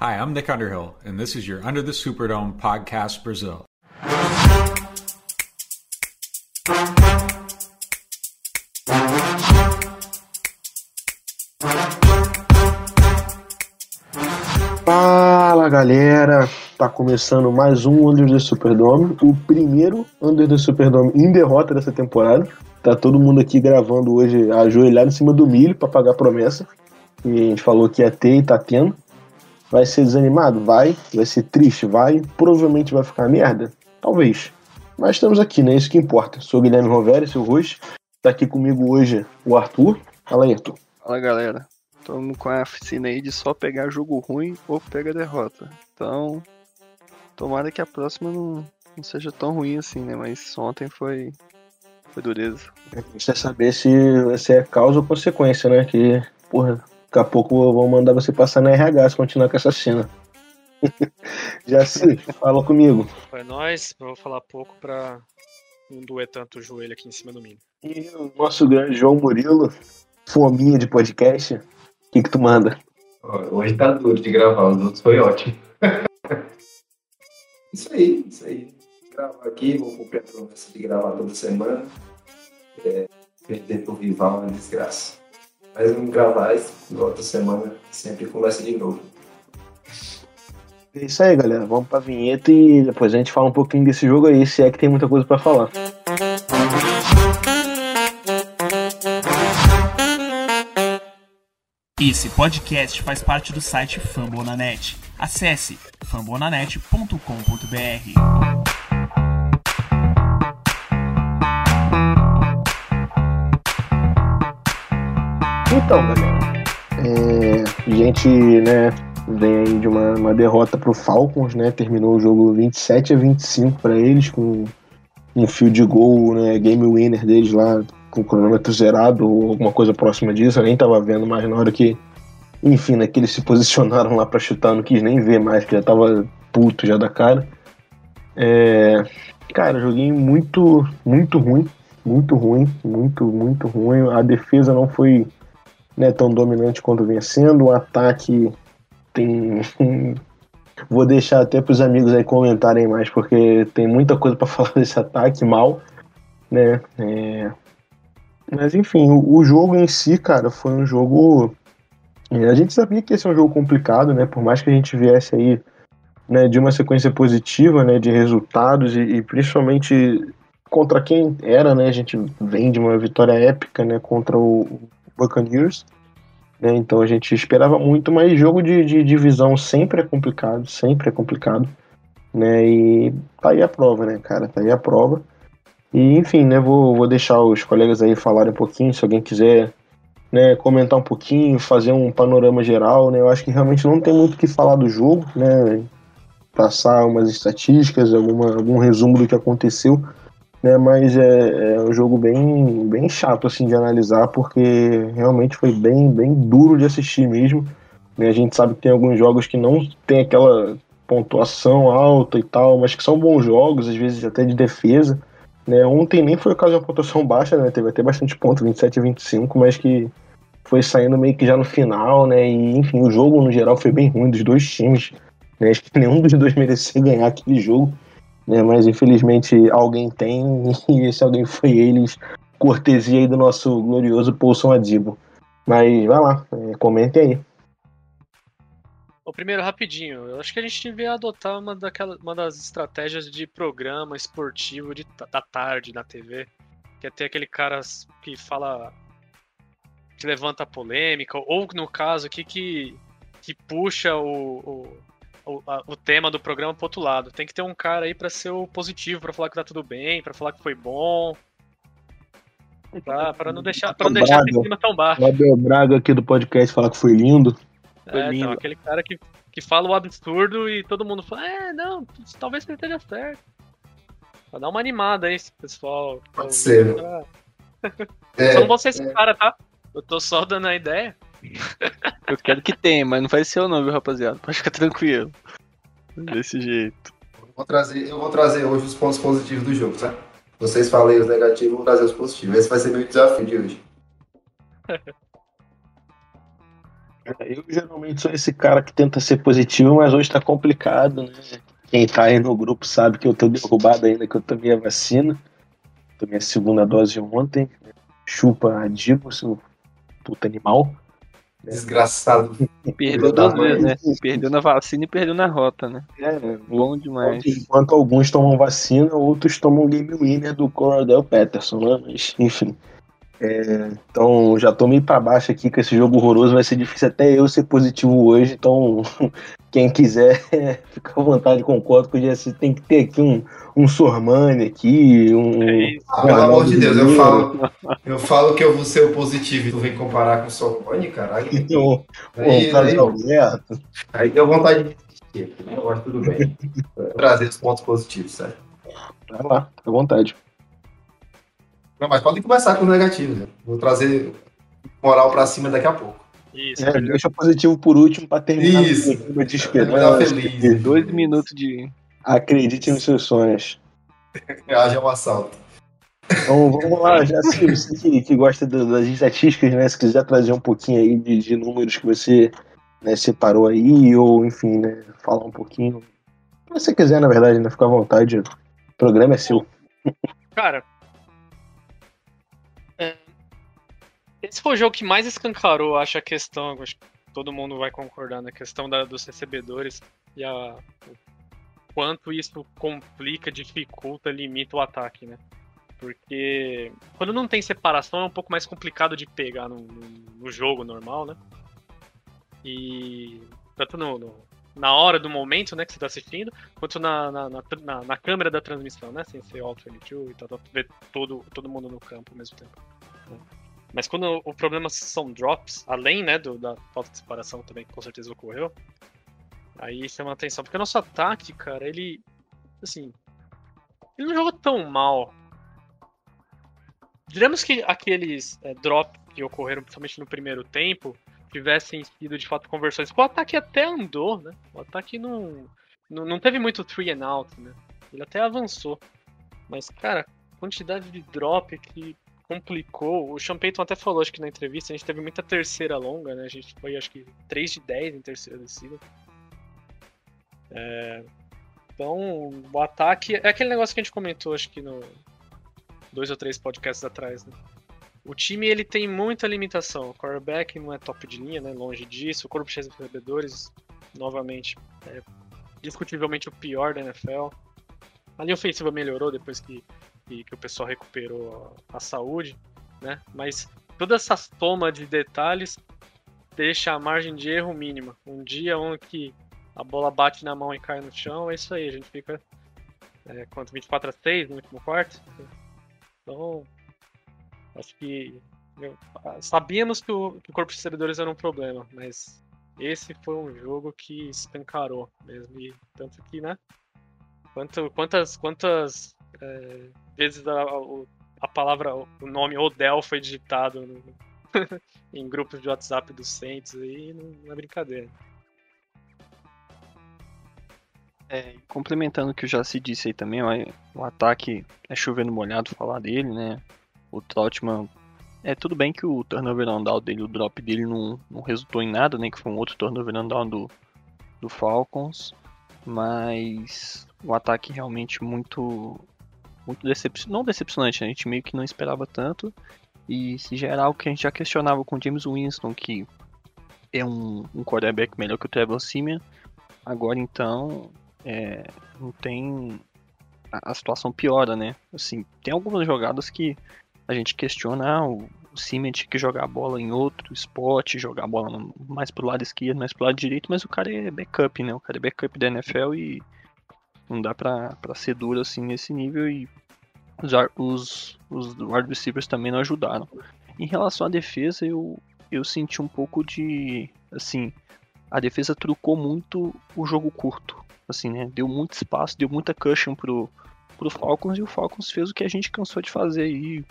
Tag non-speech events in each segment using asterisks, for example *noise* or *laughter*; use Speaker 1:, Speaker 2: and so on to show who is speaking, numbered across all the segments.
Speaker 1: Hi, I'm Nick Underhill, and this is your Under the Superdome podcast Brazil.
Speaker 2: Fala galera, tá começando mais um Under the Superdome, o primeiro Under the Superdome em derrota dessa temporada. Tá todo mundo aqui gravando hoje ajoelhado em cima do milho para pagar a promessa. E a gente falou que ia ter e tá tendo. Vai ser desanimado? Vai. Vai ser triste? Vai. Provavelmente vai ficar merda? Talvez. Mas estamos aqui, né? Isso que importa. Sou Guilherme Roveri, seu host. Tá aqui comigo hoje o Arthur. Fala aí, Arthur.
Speaker 3: Fala galera. Estamos com a oficina aí de só pegar jogo ruim ou pegar derrota. Então, tomara que a próxima não, não seja tão ruim assim, né? Mas ontem foi, foi dureza.
Speaker 2: A gente quer saber se, se é causa ou consequência, né? Que, porra, daqui a pouco vão mandar você passar na RH se continuar com essa cena. *laughs* Já sei, fala comigo.
Speaker 4: Foi nós, eu vou falar pouco pra não doer tanto o joelho aqui em cima do milho.
Speaker 2: E o nosso grande João Murilo, fominha de podcast, o que, que tu manda?
Speaker 5: Hoje tá duro de gravar, os outros foi ótimo. *laughs* isso aí, isso aí. Gravar aqui, vou cumprir a promessa de gravar toda semana. É, perder pro rival é uma desgraça. Mas vamos gravar na outra semana, sempre começa de novo.
Speaker 2: É isso aí, galera. Vamos pra vinheta e depois a gente fala um pouquinho desse jogo aí, se é que tem muita coisa pra falar.
Speaker 6: Esse podcast faz parte do site Fambonanet. Acesse fambonanet.com.br.
Speaker 2: Então, galera, é, a gente, né, vem aí de uma, uma derrota pro Falcons, né? Terminou o jogo 27 a 25 para eles, com um fio de gol, né? Game winner deles lá, com o cronômetro zerado ou alguma coisa próxima disso. Eu nem tava vendo mais na hora que, enfim, né, que eles se posicionaram lá para chutar, não quis nem ver mais, que já tava puto já da cara. É, cara, joguei muito, muito ruim, muito ruim, muito, muito ruim. A defesa não foi né, tão dominante quanto vinha sendo. O ataque tem. *laughs* Vou deixar até para os amigos aí comentarem mais, porque tem muita coisa para *laughs* falar desse ataque mal, né? É... Mas enfim, o, o, jogo em si, cara, foi um jogo. É, a gente sabia que esse é um jogo complicado, né? Por mais que a gente viesse aí né, de uma sequência positiva, né, de resultados e, e principalmente contra quem era, né? A gente vem de uma vitória épica, né, contra o Buccaneers. Né? Então a gente esperava muito, mas jogo de, de divisão sempre é complicado, sempre é complicado. Né? E tá aí a prova, né, cara? Tá aí a prova. E enfim, né, vou, vou deixar os colegas aí falarem um pouquinho, se alguém quiser né, comentar um pouquinho, fazer um panorama geral, né? Eu acho que realmente não tem muito o que falar do jogo, né? Passar umas estatísticas, alguma, algum resumo do que aconteceu né? Mas é, é, um jogo bem, bem chato assim de analisar, porque realmente foi bem, bem duro de assistir mesmo. Né? A gente sabe que tem alguns jogos que não tem aquela pontuação alta e tal, mas que são bons jogos, às vezes até de defesa. Né? Ontem nem foi o caso de uma pontuação baixa, né? Teve até bastante ponto, 27 e 25, mas que foi saindo meio que já no final, né? E enfim, o jogo no geral foi bem ruim dos dois times. Né? Acho que nenhum dos dois *laughs* merecia ganhar aquele jogo né? Mas infelizmente alguém tem *laughs* e esse alguém foi eles, cortesia aí do nosso glorioso Poulson Adibo. Mas vai lá, é, comente aí.
Speaker 4: O primeiro, rapidinho, eu acho que a gente devia adotar uma, daquela, uma das estratégias de programa esportivo de, da tarde na TV, que é ter aquele cara que fala. que levanta polêmica, ou no caso aqui que, que puxa o, o o, a, o tema do programa pro outro lado. Tem que ter um cara aí para ser o positivo, para falar que tá tudo bem, para falar que foi bom. Pra, pra não deixar, pra não deixar esse clima tão baixo.
Speaker 2: O Abel Braga aqui do podcast falar que foi lindo.
Speaker 4: Foi é, lindo. Então, aquele cara que, que fala o absurdo e todo mundo fala, é, não, talvez ele esteja certo. Pra dar uma animada aí, pessoal.
Speaker 5: Pode ser.
Speaker 4: É, Só não vou ser esse é. cara, tá? Eu tô só dando a ideia.
Speaker 3: Eu quero que tenha, mas não vai ser o viu, rapaziada? Pode ficar tranquilo. Desse jeito.
Speaker 5: Eu vou trazer, eu vou trazer hoje os pontos positivos do jogo, tá? Vocês falem os negativos, eu vou trazer os positivos. Esse vai ser meu desafio de hoje.
Speaker 2: Eu geralmente sou esse cara que tenta ser positivo, mas hoje tá complicado, né? Quem tá aí no grupo sabe que eu tô derrubado ainda, que eu tomei a vacina. Tomei a segunda dose ontem. Chupa a Dibo, seu puta animal.
Speaker 5: Desgraçado.
Speaker 3: Perdeu duas vezes, né? Perdeu na vacina e perdeu na rota, né?
Speaker 2: É,
Speaker 3: Bom demais.
Speaker 2: Enquanto alguns tomam vacina, outros tomam game winner do Corodel Peterson, né? Mas, enfim. É, então, já tô meio pra baixo aqui com esse jogo horroroso. Vai ser difícil até eu ser positivo hoje. Então, *laughs* quem quiser, *laughs* fica à vontade, concordo com o Jesse. Tem que ter aqui um, um Sormani aqui, um.
Speaker 4: É.
Speaker 5: Ah, pelo amor de Deus, eu falo, eu falo que eu vou ser o positivo e tu vem comparar com o Sorbonne, caralho. *laughs*
Speaker 2: Um,
Speaker 5: Aí,
Speaker 2: um Carlos
Speaker 5: aí,
Speaker 2: Alberto.
Speaker 5: aí deu vontade de desistir, né? Mas tudo bem. Trazer os pontos positivos, sério.
Speaker 2: Vai lá, fica à vontade.
Speaker 5: Não, mas podem começar com os negativos. né? Vou trazer moral pra cima daqui a pouco.
Speaker 4: Isso.
Speaker 2: É, deixa o positivo por último pra terminar
Speaker 5: Isso.
Speaker 2: o clima de
Speaker 5: dar
Speaker 2: esperança.
Speaker 5: feliz.
Speaker 3: Dois minutos de.
Speaker 2: Acredite nos seus sonhos. *laughs*
Speaker 5: Haja um assalto.
Speaker 2: Então vamos lá, já se você que, que gosta do- das estatísticas, né? Se quiser trazer um pouquinho aí de, de números que você né, separou aí, ou enfim, né, falar um pouquinho. O que você quiser, na verdade, né? Fica à vontade. O programa é seu.
Speaker 4: Cara. Esse foi o jogo que mais escancarou, acho, a questão. Acho que todo mundo vai concordar na questão da- dos recebedores e a, o quanto isso complica, dificulta, limita o ataque, né? Porque quando não tem separação é um pouco mais complicado de pegar no, no- no jogo normal, né? E tanto no, no- na hora do momento, né, que você tá assistindo, quanto na, na, na, na- na câmera da transmissão, né? Sem ser Alt 22 e tal, tal, ver todo, todo mundo no campo ao mesmo tempo. Mas quando o problema são drops, além né, do, da falta de separação também, que com certeza ocorreu, aí chama atenção. Porque o nosso ataque, cara, ele. Assim. Ele não jogou tão mal. Diremos que aqueles é, drops que ocorreram, principalmente no primeiro tempo, tivessem sido de fato conversões. O ataque até andou, né? O ataque não, não, não teve muito three and out, né? Ele até avançou. Mas, cara, quantidade de drop que complicou. O Sean Payton até falou, acho que na entrevista, a gente teve muita terceira longa, né? A gente foi, acho que, 3 de 10 em terceira descida. É, Então, o ataque. É aquele negócio que a gente comentou, acho que no. Dois ou três podcasts atrás, né? O time ele tem muita limitação. O quarterback não é top de linha, né? Longe disso. O corpo de recebedores, novamente, é discutivelmente o pior da NFL. A linha ofensiva melhorou depois que, que, que o pessoal recuperou a, saúde, né? Mas toda essa soma de detalhes deixa a margem de erro mínima. Um dia que a bola bate na mão e cai no chão, é isso aí. A gente fica é, quanto 24 a 6 no último quarto. Então, acho que meu, sabíamos que o, que o corpo de servidores era um problema, mas esse foi um jogo que escancarou mesmo. E tanto que, né? Quanto, quantas quantas é, vezes a, a palavra, o nome Odell foi digitado no- *laughs* em grupos de WhatsApp dos Saints aí, não, é brincadeira.
Speaker 3: É, complementando o que já se disse aí também, ó, o ataque é chovendo molhado falar dele, né? O Troutman. É tudo bem que o turnover and down dele, o drop dele não, não resultou em nada, né? Que foi um outro turnover and down do, do Falcons. Mas o ataque realmente muito. Muito decepcionante. Não decepcionante, né? a gente meio que não esperava tanto. E se algo que a gente já questionava com o James Winston, que é um, um quarterback melhor que o Trevor Simeon. Agora então, é, não tem a, a situação piora, né? Assim, tem algumas jogadas que a gente questiona, ah, o, o Siemens tinha que jogar a bola em outro spot, jogar a bola mais pro lado esquerdo, mais pro lado direito, mas o cara é backup, né? O cara é backup da NFL e não dá pra, ser duro assim nesse nível e os, os, wide receivers também não ajudaram. Em relação à defesa, eu, eu senti um pouco de, assim, a defesa trucou muito o jogo curto assim, né? Deu muito espaço, deu muita cushion pro, pro Falcons e o Falcons fez o que a gente cansou de fazer aí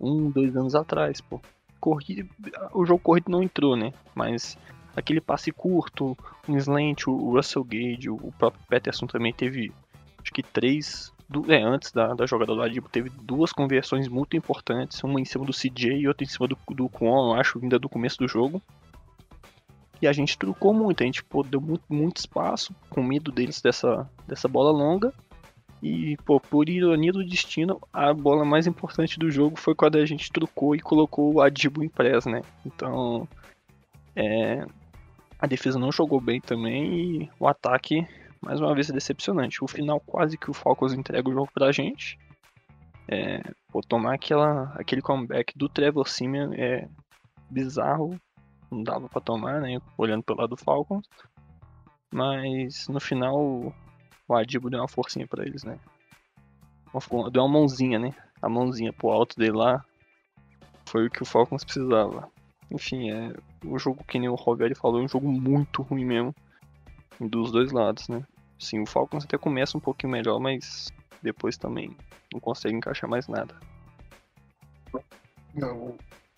Speaker 3: um, dois anos atrás, pô. Corrida, o jogo corrido não entrou, né? Mas aquele passe curto, um slant, o Russell Gage, o próprio Peterson também teve, acho que três, é, antes da, da jogada do Adibo, teve duas conversões muito importantes, uma em cima do CJ e outra em cima do, do Kwon, acho, vinda do começo do jogo. E a gente trucou muito, a gente pô, deu muito, muito espaço, com medo deles dessa, dessa bola longa. E, pô, por ironia do destino, a bola mais importante do jogo foi quando a gente trucou e colocou o Adibo em press, né? Então, é, a defesa não jogou bem também e o ataque, mais uma vez, é decepcionante. O final quase que o Falcons entrega o jogo pra gente. É, pô, tomar aquela, aquele comeback do Trevor Simeon é bizarro. Não dava pra tomar, né? Olhando pelo lado do Falcons. Mas no final o Adibo deu uma forcinha pra eles, né? Deu uma mãozinha, né? A mãozinha pro alto dele lá. Foi o que o Falcons precisava. Enfim, é. O jogo que nem o Roberto falou é um jogo muito ruim mesmo. Dos dois lados, né? Sim, o Falcons até começa um pouquinho melhor, mas depois também não consegue encaixar mais nada.
Speaker 2: Não,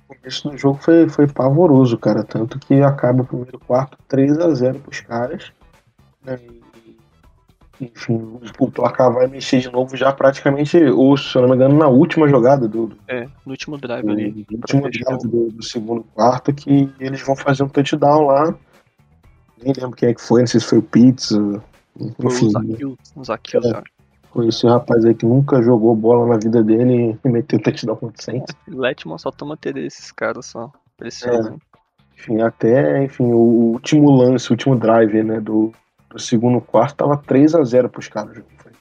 Speaker 2: o começo do jogo foi, foi pavoroso, cara. Tanto que acaba o primeiro quarto 3 a 0 pros caras. Né? Enfim, o placar vai mexer de novo já praticamente, ou se eu não me engano, na última jogada do.
Speaker 3: É, no último drive ali.
Speaker 2: No último drive do, do, segundo quarto, que eles vão fazer um touchdown lá. Nem lembro quem é que foi, não sei se foi o Pizza. Enfim.
Speaker 3: Foi o Zaquil, é,
Speaker 2: Conheci um rapaz aí que nunca jogou bola na vida dele e meteu touchdown contra o Saints.
Speaker 3: É, Letman só toma ter desses caras só. Pressiona. É.
Speaker 2: Enfim, até enfim, o último lance, o último drive né, do, no segundo quarto tava 3 a 0 pros caras. Foi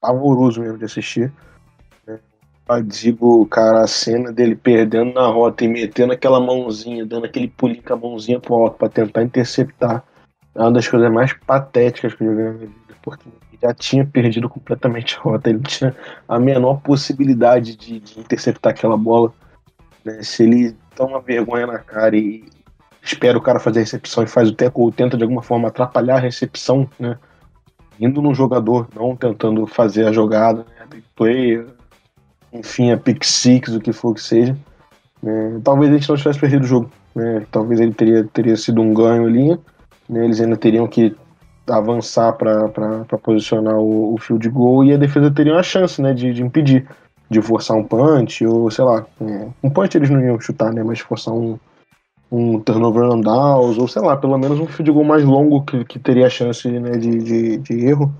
Speaker 2: pavoroso mesmo de assistir. Né? Digo, cara, a cena dele perdendo na rota e metendo aquela mãozinha, dando aquele pulinho com a mãozinha pro alto pra tentar interceptar. É uma das coisas mais patéticas que eu joguei na minha vida, porque ele já tinha perdido completamente a rota, ele tinha a menor possibilidade de, de interceptar aquela bola. Né? Se ele toma vergonha na cara e, espera o cara fazer a recepção e faz o teco ou tenta de alguma forma atrapalhar a recepção, né? Indo no jogador, não tentando fazer a jogada, né? Big play, enfim, a pick six, o que for que seja. Né? Talvez a gente não tivesse perdido o jogo, né? Talvez ele teria, teria sido um ganho ali, né? Eles ainda teriam que avançar para posicionar o, o field goal e a defesa teria uma chance, né? De, de impedir, de forçar um punch ou sei lá, é, um punch eles não iam chutar, né? Mas forçar um um turnover on downs, ou sei lá, pelo menos um field goal mais longo que, que teria a chance né, de, de, de erro.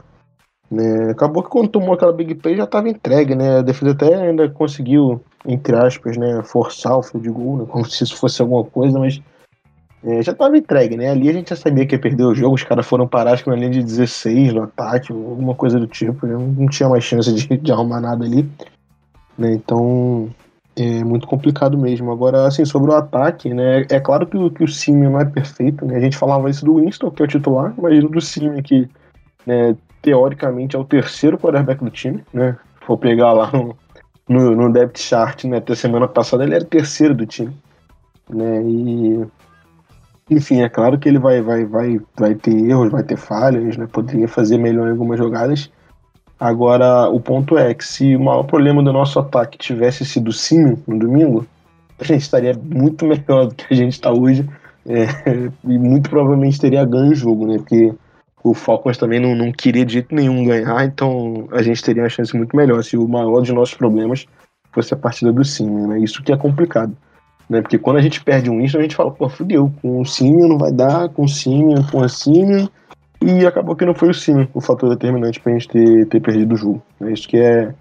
Speaker 2: Né. Acabou que quando tomou aquela big play já estava entregue, né? A defesa até ainda conseguiu, entre aspas, né, forçar o field goal, né, como *laughs* se isso fosse alguma coisa, mas é, já estava entregue, né? Ali a gente já sabia que ia perder o jogo, os caras foram parar acho que na linha de 16 no ataque, alguma coisa do tipo, não, não tinha mais chance de, de arrumar nada ali. Né? Então, é muito complicado mesmo. Agora, assim, sobre o ataque, né? É claro que o, que o Simeon não é perfeito, né? A gente falava isso do Winston, que é o titular, imagina do Simeon, que né, teoricamente é o terceiro quarterback do time, né? For pegar lá no, no, no depth chart, né? Até semana passada ele era o terceiro do time, né? E enfim, é claro que ele vai, vai, vai, vai ter erros, vai ter falhas, né? Poderia fazer melhor em algumas jogadas, Agora, o ponto é que se o maior problema do nosso ataque tivesse sido o Sim no domingo, a gente estaria muito melhor do que a gente está hoje. É, *laughs* e muito provavelmente teria ganho o jogo, né? Porque o Falcons também não, não queria de jeito nenhum ganhar, então a gente teria uma chance muito melhor se o maior de nossos problemas fosse a partida do Simeon, né? Isso que é complicado. Né? Porque quando a gente perde um Winston, a gente fala, pô, fudeu, com o Simeon não vai dar, com o Simeon, com a Simeon, e acabou que não foi o sim o fator determinante pra gente ter, ter perdido o jogo. É isso que é,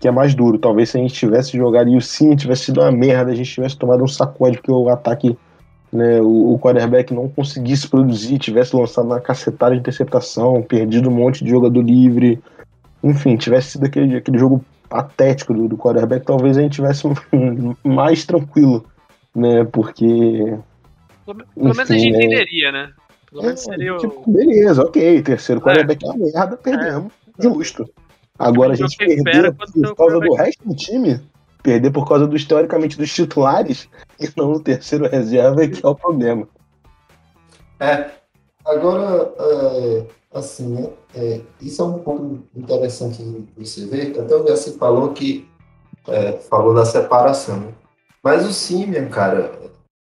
Speaker 2: que é mais duro. Talvez se a gente tivesse jogado e o sim tivesse sido uma merda, a gente tivesse tomado um sacode, porque o ataque, né, o, o quarterback não conseguisse produzir, tivesse lançado uma cacetada de interceptação, perdido um monte de jogador livre. Enfim, tivesse sido aquele, aquele jogo patético do, do quarterback, talvez a gente tivesse *laughs* mais tranquilo, né? Porque.
Speaker 4: Pelo, pelo menos a gente é entenderia, né? Pelo menos é, seria tipo,
Speaker 2: o... Beleza, ok. Terceiro é. quarterback é uma merda, perdemos. É. Justo. Agora a gente perder por causa do resto do time, perder por causa dos, teoricamente, dos titulares, e não o terceiro reserva, é que é o problema.
Speaker 5: É. Agora, é, assim, né? É, isso é um ponto interessante de você ver, até o Gassi falou que é, falou da separação. Né? Mas o Simeon, cara,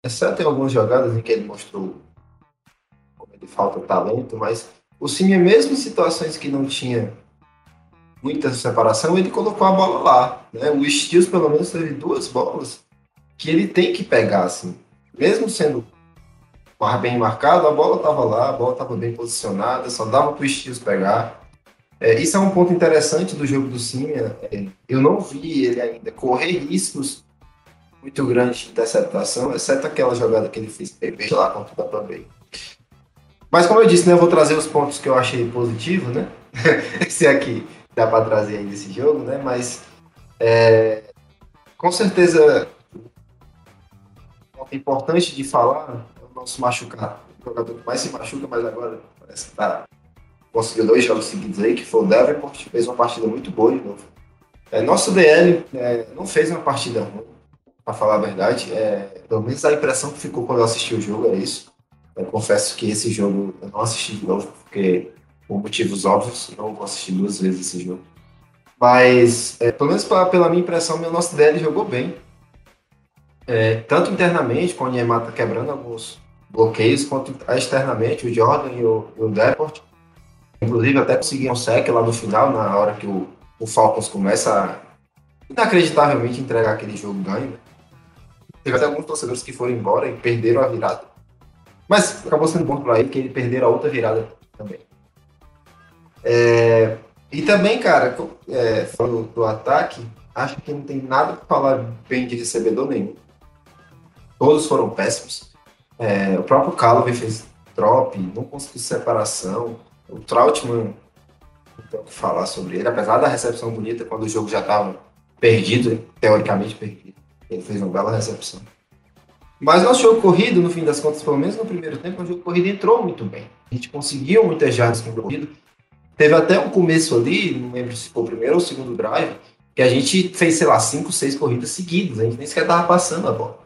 Speaker 5: exceto em algumas jogadas em que ele mostrou falta talento, mas o Simeon, mesmo em situações que não tinha muita separação, ele colocou a bola lá. Né? O Steels, pelo menos, teve duas bolas que ele tem que pegar, assim. Mesmo sendo bem marcado, a bola estava lá, a bola estava bem posicionada, só dava para os tios pegar. É, isso é um ponto interessante do jogo do Simia. É, eu não vi ele ainda correr riscos muito grandes de interceptação, exceto aquela jogada que ele fez lá contra o Tampa Bay. Mas como eu disse, né, eu vou trazer os pontos que eu achei positivo, né? *laughs* Esse aqui dá para trazer aí desse jogo, né? Mas é, com certeza ponto importante de falar é o nosso machucado. O jogador que mais se machuca, mas agora parece que tá conseguiu dois jogos seguidos aí, que foi o Davenport, fez uma partida muito boa de novo. É, nosso DL é, não fez uma partida ruim, para falar a verdade. É, pelo menos a impressão que ficou quando eu assisti o jogo é isso. Eu confesso que esse jogo eu não assisti de novo, porque por motivos óbvios, não vou assistir duas vezes esse jogo. Mas, é, pelo menos pra, pela minha impressão, o nosso DL jogou bem. É, tanto internamente, com o Niemata quebrando alguns bloqueios, quanto externamente, o Jordan e o, o Deport. Inclusive, até conseguiram um sec lá no final, na hora que o, o Falcons começa a inacreditavelmente entregar aquele jogo ganho. Teve até alguns torcedores que foram embora e perderam a virada. Mas acabou sendo bom para ele que ele perderam a outra virada também. É, e também, cara, é, falando do ataque, acho que não tem nada para falar bem de recebedor nenhum. Todos foram péssimos. É, o próprio Callaway fez drop, não conseguiu separação. O Trautmann, não tem o que falar sobre ele, apesar da recepção bonita, quando o jogo já estava perdido, teoricamente perdido. Ele fez uma bela recepção. Mas nosso jogo corrido, no fim das contas, pelo menos no primeiro tempo, o jogo corrido entrou muito bem. A gente conseguiu muitas jardas com o corrido. Teve até um começo ali, não lembro se foi o primeiro ou o segundo drive, que a gente fez, sei lá, cinco, seis corridas seguidas. A gente nem sequer estava passando a bola.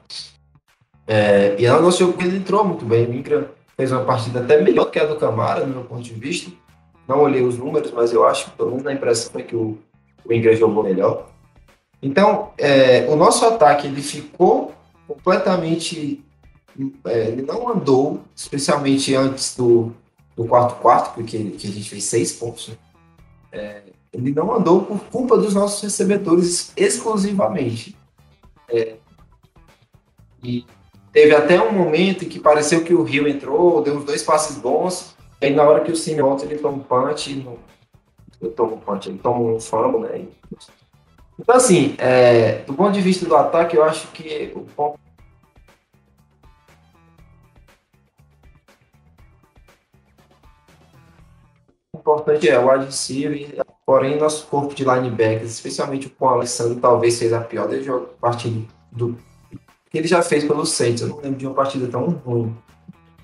Speaker 5: É, e o nosso jogo corrido entrou muito bem. O Ingram fez uma partida até melhor que a do Camara, no meu ponto de vista. Não olhei os números, mas eu acho, pelo menos na impressão, foi que o, o Ingram jogou melhor. Então, é, o nosso ataque ele ficou completamente. É, ele não andou, especialmente antes do, do quarto quarto, porque que a gente fez seis pontos. Né? É, ele não andou por culpa dos nossos recebedores exclusivamente. É, e Teve até um momento em que pareceu que o Rio entrou, deu uns dois passes bons, e aí na hora que o Cine volta, ele toma um punch, não... ele toma um punch, ele toma um fumble, né? Então, assim, é, do ponto de vista do ataque, eu acho que o ponto importante é o receiver, porém nosso corpo de linebackers, especialmente o Alessandro, talvez fez a pior partida do que ele já fez pelo Saints. Eu não lembro de uma partida tão ruim.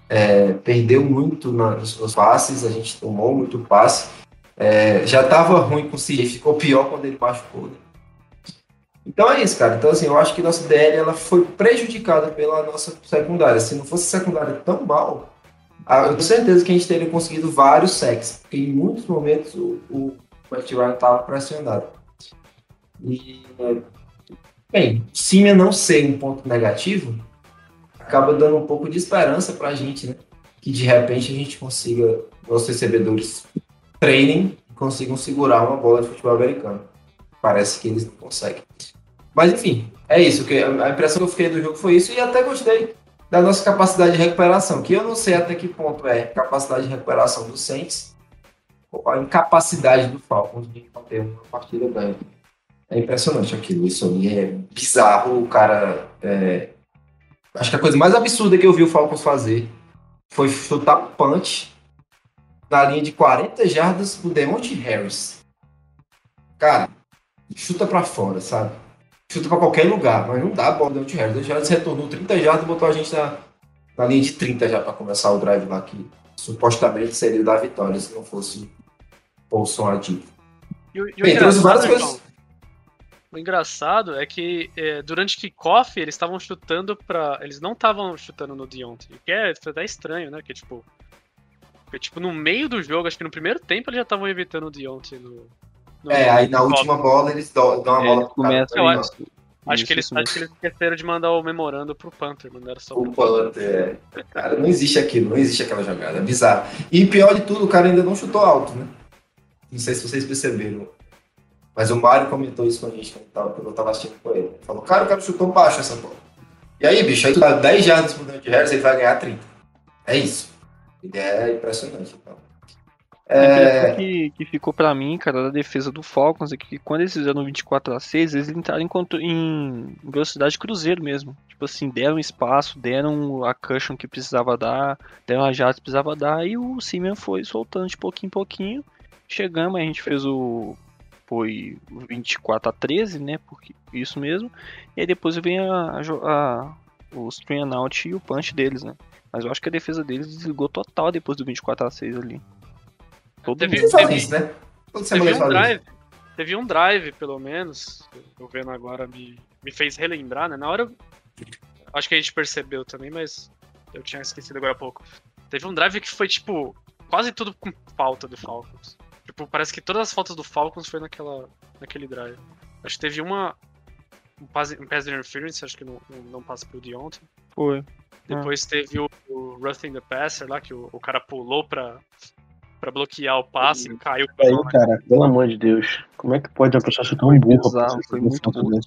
Speaker 5: É, perdeu muito nos, nos passes, a gente tomou muito passe. É, já estava ruim com o CJ, ficou pior quando ele machucou. Né? Então é isso, cara. Então, assim, eu acho que nossa DL ela foi prejudicada pela nossa secundária. Se não fosse secundária tão mal, eu tenho certeza que a gente teria conseguido vários sacks, porque em muitos momentos o, o Matt Ryan estava pressionado. E Bem, Simia não ser um ponto negativo acaba dando um pouco de esperança para a gente, né? Que de repente a gente consiga, os recebedores treinem e consigam segurar uma bola de futebol americano. Parece que eles não conseguem. Mas enfim, é isso. Que a impressão que eu fiquei do jogo foi isso e até gostei da nossa capacidade de recuperação, que eu não sei até que ponto é capacidade de recuperação do Saints ou a incapacidade do Falcons de ter uma partida ganha. É impressionante aquilo. Isso ali é bizarro. O cara. É... Acho que a coisa mais absurda que eu vi o Falcons fazer foi chutar punch na linha de 40 jardas pro Demonte Harris. Cara, chuta para fora, sabe? Chuta para qualquer lugar, mas não dá a bola do Demonte Harris. O Harris retornou 30 jardas e botou a gente na, na linha de 30 já para começar o drive lá, que supostamente seria da vitória se não fosse Paulson Adib.
Speaker 4: Bem, trouxe várias coisas. O engraçado é que é, durante kickoff eles estavam chutando pra. Eles não estavam chutando no Deontay. Que é até estranho, né? Que tipo. Porque, tipo, no meio do jogo, acho que no primeiro tempo eles já estavam evitando o Deontay no.
Speaker 5: No é, aí na última bola eles dão, dão a bola pro
Speaker 4: começa cara. Acho, acho, que eles, acho que eles esqueceram de mandar o memorando pro Panther, mandaram só
Speaker 5: o Panther. É. Cara, não existe aquilo, não existe aquela jogada. É bizarro. E pior de tudo, o cara ainda não chutou alto, né? Não sei se vocês perceberam. Mas o Mário comentou isso com a gente quando eu tava assistindo com ele. Ele falou, cara, o cara chutou baixo essa bola. E aí, bicho, aí tu dá 10 jardas pro Dante Harris, ele vai ganhar 30. é isso. Ele é impressionante. Então. É,
Speaker 3: que, que ficou pra mim, cara, da defesa do Falcons é que quando eles fizeram 24 a 6 eles entraram em, em velocidade cruzeiro mesmo. Tipo assim, deram espaço, deram a cushion que precisava dar, deram a jato que precisava dar, e o Simeon foi soltando de pouquinho em pouquinho. Chegamos, a gente fez o. Foi 24 a 13, né? Porque, isso mesmo. E aí depois vem a, a, jo- a, o string and out e o punch deles, né? Mas eu acho que a defesa deles desligou total depois do 24 a 6 ali. Todo
Speaker 4: Teve-
Speaker 3: mundo.
Speaker 5: Fazem isso, né? Semana
Speaker 4: Teve um drive. Teve um drive, pelo menos. Eu vendo agora, me, me fez relembrar, né? Na hora. eu- Acho que a gente percebeu também, mas eu tinha esquecido agora há pouco. Teve um drive que foi, tipo, quase tudo com falta do Falcons. Tipo, parece que todas as faltas do Falcons foi naquela, naquele drive. Acho que teve uma. Um pass, um pass interference, acho que não, não, não passa pro Deontay.
Speaker 3: Foi.
Speaker 4: Depois teve o, o Roughing the Passer lá, que o, o cara pulou pra, pra bloquear o passe e caiu com a
Speaker 2: Aí, cara, pelo amor de Deus. Como é que pode uma pessoa ser tão burra?
Speaker 3: bizarro, foi muito burro.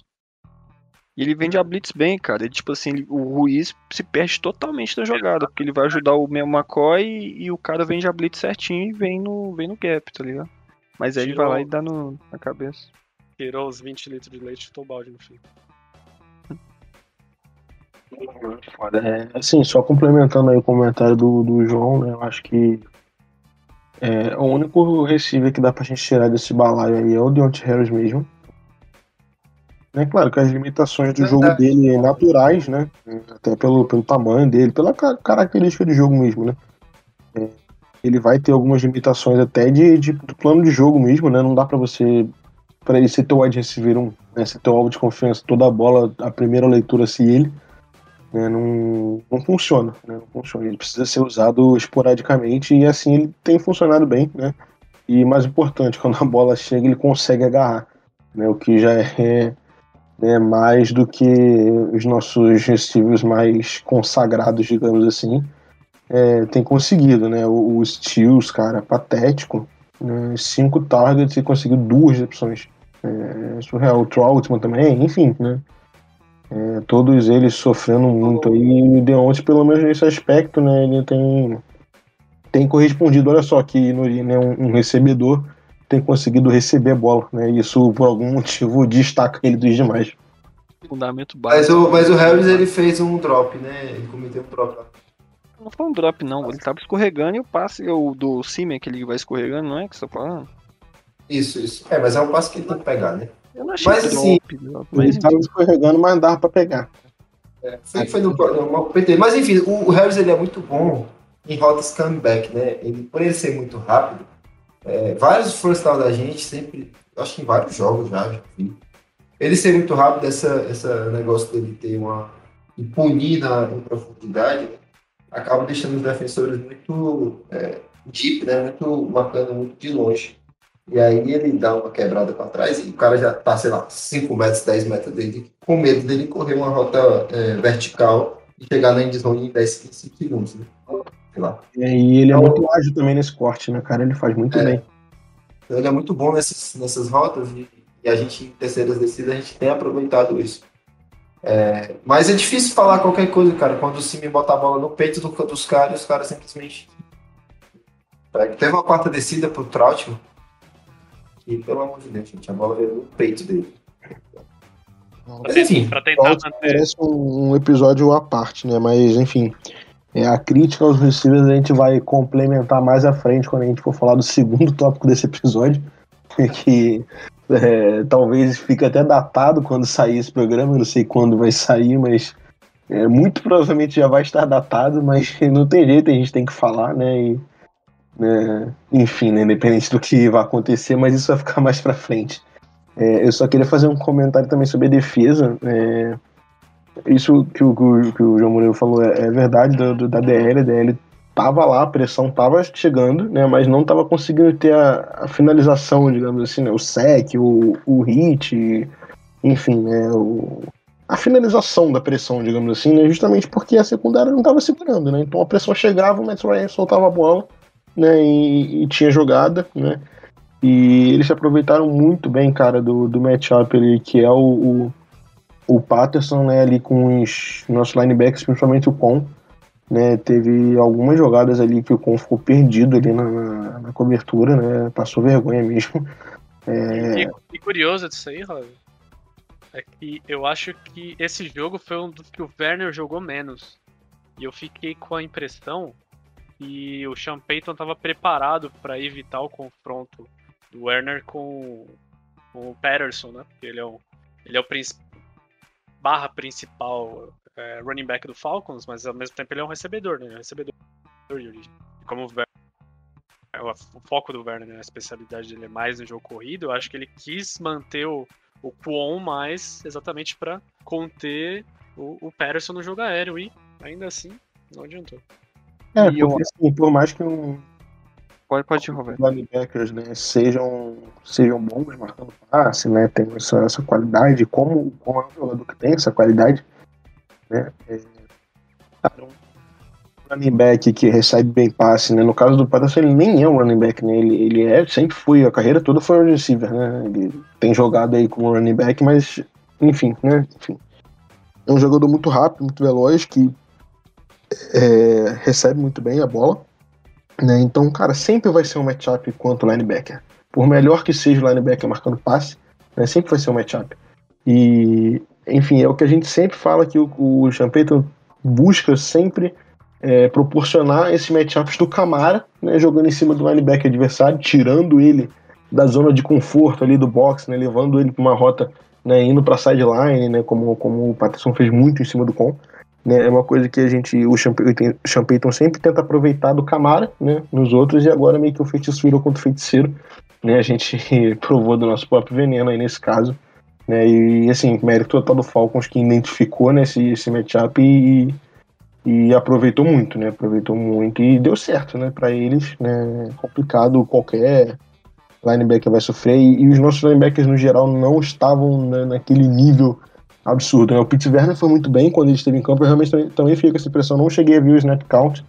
Speaker 3: E ele vende a Blitz bem, cara. Ele, tipo assim, ele- o Ruiz se perde totalmente na jogada, porque ele vai ajudar o meu McCoy e, e o cara vende a Blitz certinho e vem no, vem no gap, tá ligado? Mas aí ele vai lá e dá no, na cabeça.
Speaker 4: tirou os 20 litros de leite e chutou o balde no fim.
Speaker 2: Foda. É, assim, só complementando aí o comentário do, do João, né? Eu acho que é, o único receiver que dá pra gente tirar desse balaio aí é o Deontay Harris mesmo. É claro que as limitações do jogo dele naturais, né? Até pelo, pelo tamanho dele, pela ca- característica de jogo mesmo, né? É, ele vai ter algumas limitações até de, de- do plano de jogo mesmo, né? Não dá pra você. Pra ele ser teu wide receiver 1, né? Ser teu alvo de confiança, toda a bola, a primeira leitura se ele né, não, não funciona, né, não funciona. Ele precisa ser usado esporadicamente e assim ele tem funcionado bem, né? E mais importante, *laughs* quando a bola chega ele consegue agarrar, né? O que já é né, mais do que os nossos receivers mais consagrados, digamos assim, é, tem conseguido, né? O, o Steels, cara, patético, né, cinco targets e conseguiu duas recepções. É, surreal. O Troutman também, enfim, né? É, todos eles sofrendo muito aí. E o Deontay, pelo menos nesse aspecto, né, ele tem, tem correspondido. Olha só que Nuri, né, um, um recebedor tem conseguido receber a bola, né? Isso por algum *laughs* motivo destaca ele dos demais.
Speaker 3: Fundamento
Speaker 5: Mas
Speaker 3: básico.
Speaker 5: o, mas o Harris ele fez um drop, né? Ele cometeu um drop lá.
Speaker 3: Não foi um drop, não. Ele tava escorregando e o passe o do Simeon, que ele vai escorregando, não é que você tá falando?
Speaker 5: Isso, isso. É, mas é um passo que ele tem que pegar, né?
Speaker 3: Eu não achei
Speaker 5: Mas,
Speaker 3: drop,
Speaker 5: assim,
Speaker 3: drop,
Speaker 2: Ele
Speaker 3: mas
Speaker 2: estava escorregando, mas dava pra pegar.
Speaker 5: É, foi, foi no, no PT. Mas enfim, o, o Harris ele é muito bom em rotas comeback, né? Ele, por ele ser muito rápido, é, vários first down da gente, sempre, acho que em vários jogos já, já vi. Ele ser muito rápido, essa, essa negócio dele ter uma. na, em profundidade, acaba deixando os defensores muito é, deep, né? Muito marcando muito de longe. E aí ele dá uma quebrada para trás e o cara já tá, sei lá, 5 metros, 10 metros dele, com medo dele correr uma rota é, vertical e chegar na endzone em 10, 15 segundos, né? Sei lá.
Speaker 2: E ele é muito ágil também nesse corte, né, cara? Ele faz muito
Speaker 5: É.
Speaker 2: bem.
Speaker 5: Então ele é muito bom nessas, nessas rotas e, e a gente, em terceiras descidas, a gente tem aproveitado isso. É, mas é difícil falar qualquer coisa, cara, quando o Simi bota a bola no peito do, dos caras, os caras simplesmente. Teve uma quarta descida pro Trautmann, que, pelo amor de Deus, gente, a bola veio no peito dele. Mas, enfim,
Speaker 4: pra tentar.
Speaker 2: Parece um, um episódio à parte, né? Mas, enfim, é, a crítica aos receivers a gente vai complementar mais à frente quando a gente for falar do segundo *laughs* tópico desse episódio, que é, talvez fique até datado quando sair esse programa, eu não sei quando vai sair, mas é, muito provavelmente já vai estar datado, mas *laughs* não tem jeito, a gente tem que falar, né? E, né, enfim, né, independente do que vai acontecer, mas isso vai ficar *laughs* mais pra frente. É, eu só queria fazer um comentário também sobre a defesa. é, isso que o, que o- que o João Moreira falou é, é verdade do, do- da DL. A DL tava lá, a pressão tava chegando, né, mas não tava conseguindo ter a, a finalização, digamos assim, né, o sec, o, o hit, enfim, né, o, a finalização da pressão, digamos assim, né, justamente porque a secundária não tava segurando, né, então a pressão chegava, o Matt Ryan soltava a bola, né, e, e tinha jogada, né, e eles se aproveitaram muito bem, cara, do, do matchup ali, que é o, o, o Patterson, né, ali com os nossos linebackers, principalmente o Con. né? Teve algumas jogadas ali que o Con ficou perdido ali na, na, na cobertura, né? Passou vergonha mesmo. É...
Speaker 4: E, e curioso disso aí, Rob, é que eu acho que esse jogo foi um dos que o Werner jogou menos. E eu fiquei com a impressão que o Sean Payton estava preparado para evitar o confronto do Werner com, com o Patterson, né? Porque ele é o, ele é o barra principal é, running back do Falcons, mas ao mesmo tempo ele é um recebedor, né? É um recebedor de origem. Como o, Werner, o foco do Werner, né? a especialidade dele é mais no jogo corrido, eu acho que ele quis manter o, o Kwon mais exatamente para conter o, o Patterson no jogo aéreo e ainda assim não adiantou.
Speaker 2: É, porque, eu... assim, por mais que um.
Speaker 3: Pode, pode, Roberto.
Speaker 2: linebackers né, sejam, sejam bons marcando passe, né, tem essa, essa qualidade, como, como é um jogador que tem essa qualidade, né, é, um running back que recebe bem passe, né, no caso do Patterson ele nem é um running back, né, ele, ele é, sempre foi, a carreira toda foi um receiver, né, ele tem jogado aí como running back, mas, enfim, né, enfim. É um jogador muito rápido, muito veloz, que é, recebe muito bem a bola. Né? Então, cara, sempre vai ser um matchup quanto linebacker. Por melhor que seja o linebacker marcando passe, né, sempre vai ser um matchup. E, enfim, é o que a gente sempre fala que o, o busca sempre é, proporcionar esses matchups do Camara, né, jogando em cima do linebacker adversário, tirando ele da zona de conforto ali do box, né, levando ele para uma rota, né, indo para sideline, né, como, como o Patterson fez muito em cima do com. Né, é uma coisa que a gente, o Champeyton sempre tenta aproveitar do Camara, né, nos outros, e agora meio que o feitiço virou contra o feiticeiro, né, a gente *laughs* provou do nosso próprio veneno aí nesse caso, né, e assim, mérito total do Falcons que identificou, né, esse, matchup e, e aproveitou muito, né, aproveitou muito e deu certo, né, para eles, né, complicado, qualquer linebacker vai sofrer, e, e os nossos linebackers no geral não estavam né, naquele nível absurdo. Né? O Pete Werner foi muito bem quando ele esteve em campo. Eu realmente também, também fico com essa impressão. Não cheguei a ver o snap count,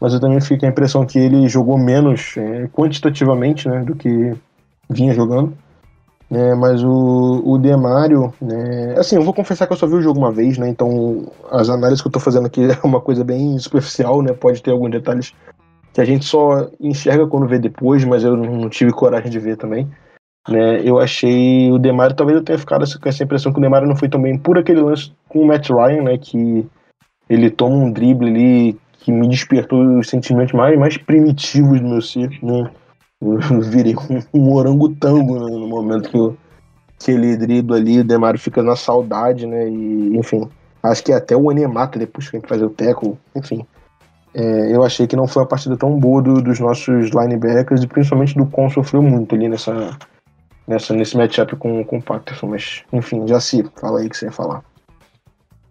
Speaker 2: mas eu também fico com a impressão que ele jogou menos é, quantitativamente né, do que vinha jogando. É, mas o, o Demario, né, assim, eu vou confessar que eu só vi o jogo uma vez, né, então as análises que eu estou fazendo aqui *laughs* é uma coisa bem superficial, né, pode ter alguns detalhes que a gente só enxerga quando vê depois, mas eu não tive coragem de ver também. Né, eu achei o Demario, talvez eu tenha ficado com essa impressão que o Demario não foi tão bem por aquele lance com o Matt Ryan, né, que ele toma um drible ali que me despertou os sentimentos mais, mais primitivos do meu ser, né, eu virei um, um orangotango né, no momento que, eu, que ele dribla ali, o Demario fica na saudade, né, e enfim, acho que até o Anemata depois que fazer o teco, enfim, é, eu achei que não foi uma partida tão boa do, dos nossos linebackers e principalmente do Con sofreu muito ali nessa nessa, nesse matchup com, com o Patterson, mas enfim, já se fala aí que você ia falar.